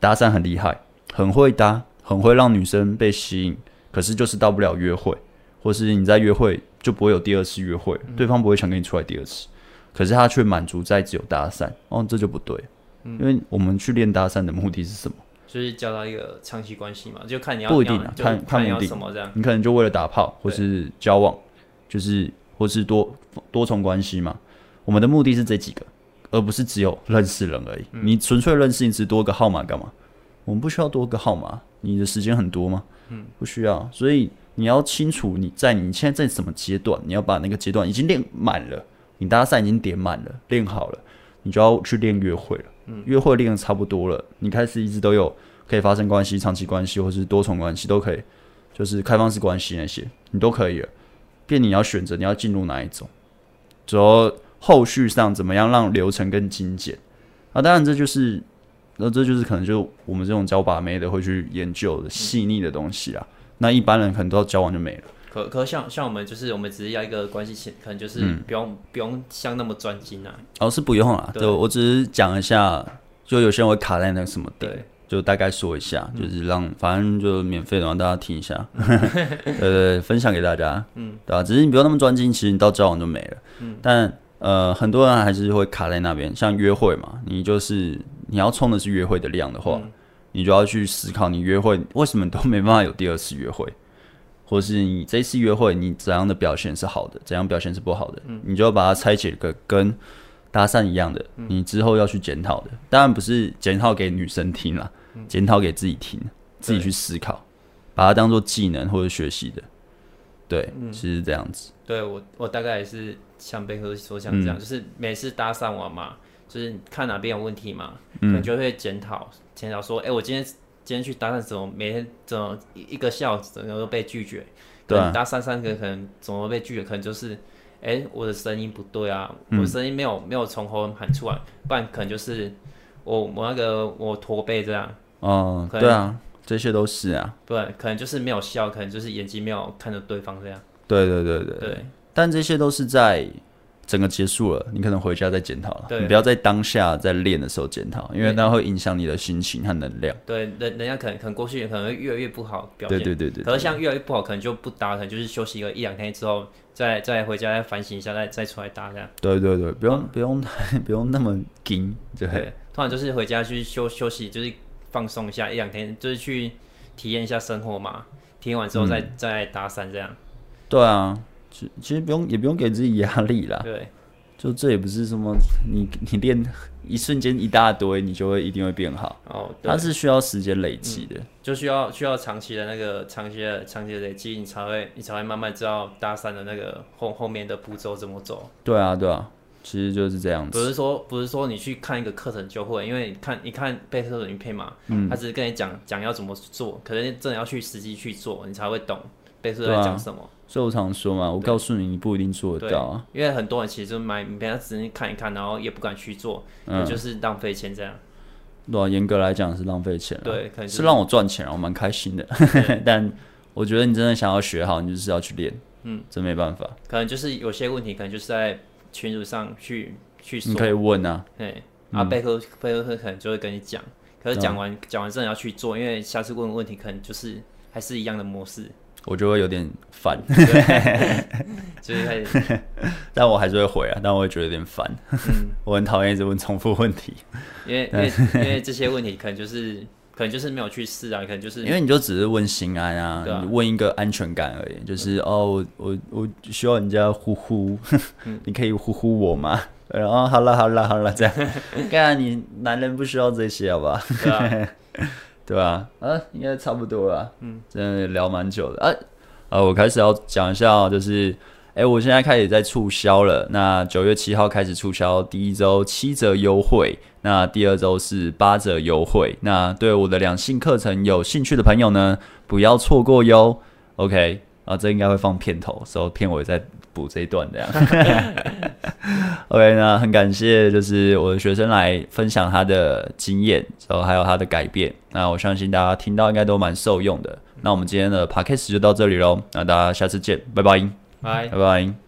S1: 搭讪很厉害，很会搭，很会让女生被吸引，可是就是到不了约会，或是你在约会就不会有第二次约会，嗯，对方不会想跟你出来第二次，可是他却满足在只有搭讪，哦，这就不对，嗯，因为我们去练搭讪的目的是什么？
S2: 就是交到一个长期关系嘛，就看你要
S1: 不一定啊，看看目的
S2: 什么这样。
S1: 你可能就为了打炮，或是交往，就是或是多多重关系嘛。我们的目的是这几个，而不是只有认识人而已。嗯、你纯粹认识，你只多个号码干嘛？我们不需要多个号码。你的时间很多吗？嗯，不需要。所以你要清楚你在你现在在什么阶段，你要把那个阶段已经练满了，你搭讪已经点满了，练好了，你就要去练约会了。约会练的差不多了，你开始一直都有可以发生关系、长期关系或是多重关系都可以，就是开放式关系那些你都可以了。便你要选择你要进入哪一种，主要后续上怎么样让流程更精简啊？当然这就是，那这就是可能就我们这种教把妹的会去研究的细腻的东西啦。嗯、那一般人可能都要交往就没了。
S2: 可可像像我们就是我们只是要一个关系线，可能就是不用、嗯、不用像那么专精啊。
S1: 哦，是不用啦，对，我只是讲一下，就有些人会卡在那个什么点，就大概说一下，嗯、就是让反正就免费的让大家听一下，嗯、对，对对，分享给大家，嗯，对吧？只是你不用那么专精，其实你到交往就没了。嗯，但呃，很多人还是会卡在那边，像约会嘛，你就是你要冲的是约会的量的话，嗯、你就要去思考，你约会为什么都没办法有第二次约会。或是你这次约会，你怎样的表现是好的，怎样表现是不好的，嗯、你就要把它拆解个跟搭讪一样的，嗯、你之后要去检讨的。当然不是检讨给女生听啦，检讨、嗯、给自己听，自己去思考，把它当做技能或者学习的。对，嗯、其实这样子。
S2: 对我，我大概也是像贝克说像这样，嗯、就是每次搭讪完嘛，就是看哪边有问题嘛，嗯、可能就会检讨，检讨说，哎、欸，我今天。今天去搭讪，怎么每天怎么一个下午整个都被拒绝？对，搭讪三个可能怎么被拒绝？可能就是，哎、欸，我的声音不对啊，嗯、我的声音没有没有从喉咙喊出来，不然可能就是我我那个我驼背这样。
S1: 哦，
S2: 能
S1: 对啊，这些都是啊。
S2: 对，可能就是没有笑，可能就是眼睛没有看着对方这样。
S1: 对对对对。
S2: 对，
S1: 但这些都是在。整个结束了，你可能回家再检讨了。
S2: 对
S1: 你不要在当下在练的时候检讨，因为那会影响你的心情和能量。
S2: 对，人人家可能可能过去可能会越来越不好表现。
S1: 对对对对。
S2: 可是像越来越不好，可能就不搭，可能就是休息个一两天之后，再再回家再反省一下，再再出来搭这样。
S1: 对对对，不用、嗯、不用 不用那么紧。对，
S2: 对，突然就是回家去休休息，就是放松一下一两天，就是去体验一下生活嘛。体验完之后再、嗯、再搭讪这样。
S1: 对啊，其其实不用也不用给自己压力啦。
S2: 对。
S1: 就这也不是什么你你练一瞬间一大堆，你就会一定会变好哦。它是需要时间累积的，
S2: 嗯，就需要需要长期的那个长期的长期的累积，你才会你才会慢慢知道大三的那个后后面的步骤怎么走。
S1: 对啊对啊，其实就是这样子。
S2: 不是说不是说你去看一个课程就会，因为你看你看贝克的影片嘛，嗯，他只是跟你讲讲要怎么做，可能真的要去实际去做，你才会懂贝克在讲什么。
S1: 所以我常说嘛，我告诉你，你不一定做得到啊。
S2: 因为很多人其实就买，别人只是看一看，然后也不敢去做，嗯，就是浪费钱这样。
S1: 对啊，严格来讲是浪费钱。
S2: 对，可能是，
S1: 是让我赚钱，我蛮开心的。但我觉得你真的想要学好，你就是要去练。嗯，真没办法。
S2: 可能就是有些问题，可能就是在群组上去去说。
S1: 你可以问啊。
S2: 对，啊，贝克贝克可能就会跟你讲，可是讲完讲、嗯、完真的要去做，因为下次问问题可能就是还是一样的模式。
S1: 我就会有点烦，
S2: 就是，
S1: 但我还是会回啊，但我会觉得有点烦。嗯，我很讨厌一直问重复问题，
S2: 因为 因为因为这些问题可能就是可能就是没有去试啊，可能就是
S1: 因为你就只是问心安啊，啊你问一个安全感而已，就是、嗯、哦，我我我需要人家呼呼，嗯、你可以呼呼我吗？然后好了好了好了这样，看你男人不需要这些好吧？对啊对吧？啊，应该差不多了。嗯，真的聊蛮久的。啊，呃，我开始要讲一下，就是哎，我现在开始在促销了。那九月七号开始促销，第一周七折优惠，那第二周是八折优惠。那对我的两性课程有兴趣的朋友呢，不要错过哟。OK，啊，这应该会放片头，所以片尾再补这一段这样。OK，那很感谢，就是我的学生来分享他的经验，然后还有他的改变。那我相信大家听到应该都蛮受用的。那我们今天的 Podcast 就到这里喽，那大家下次见，拜拜，
S2: 拜
S1: 拜拜。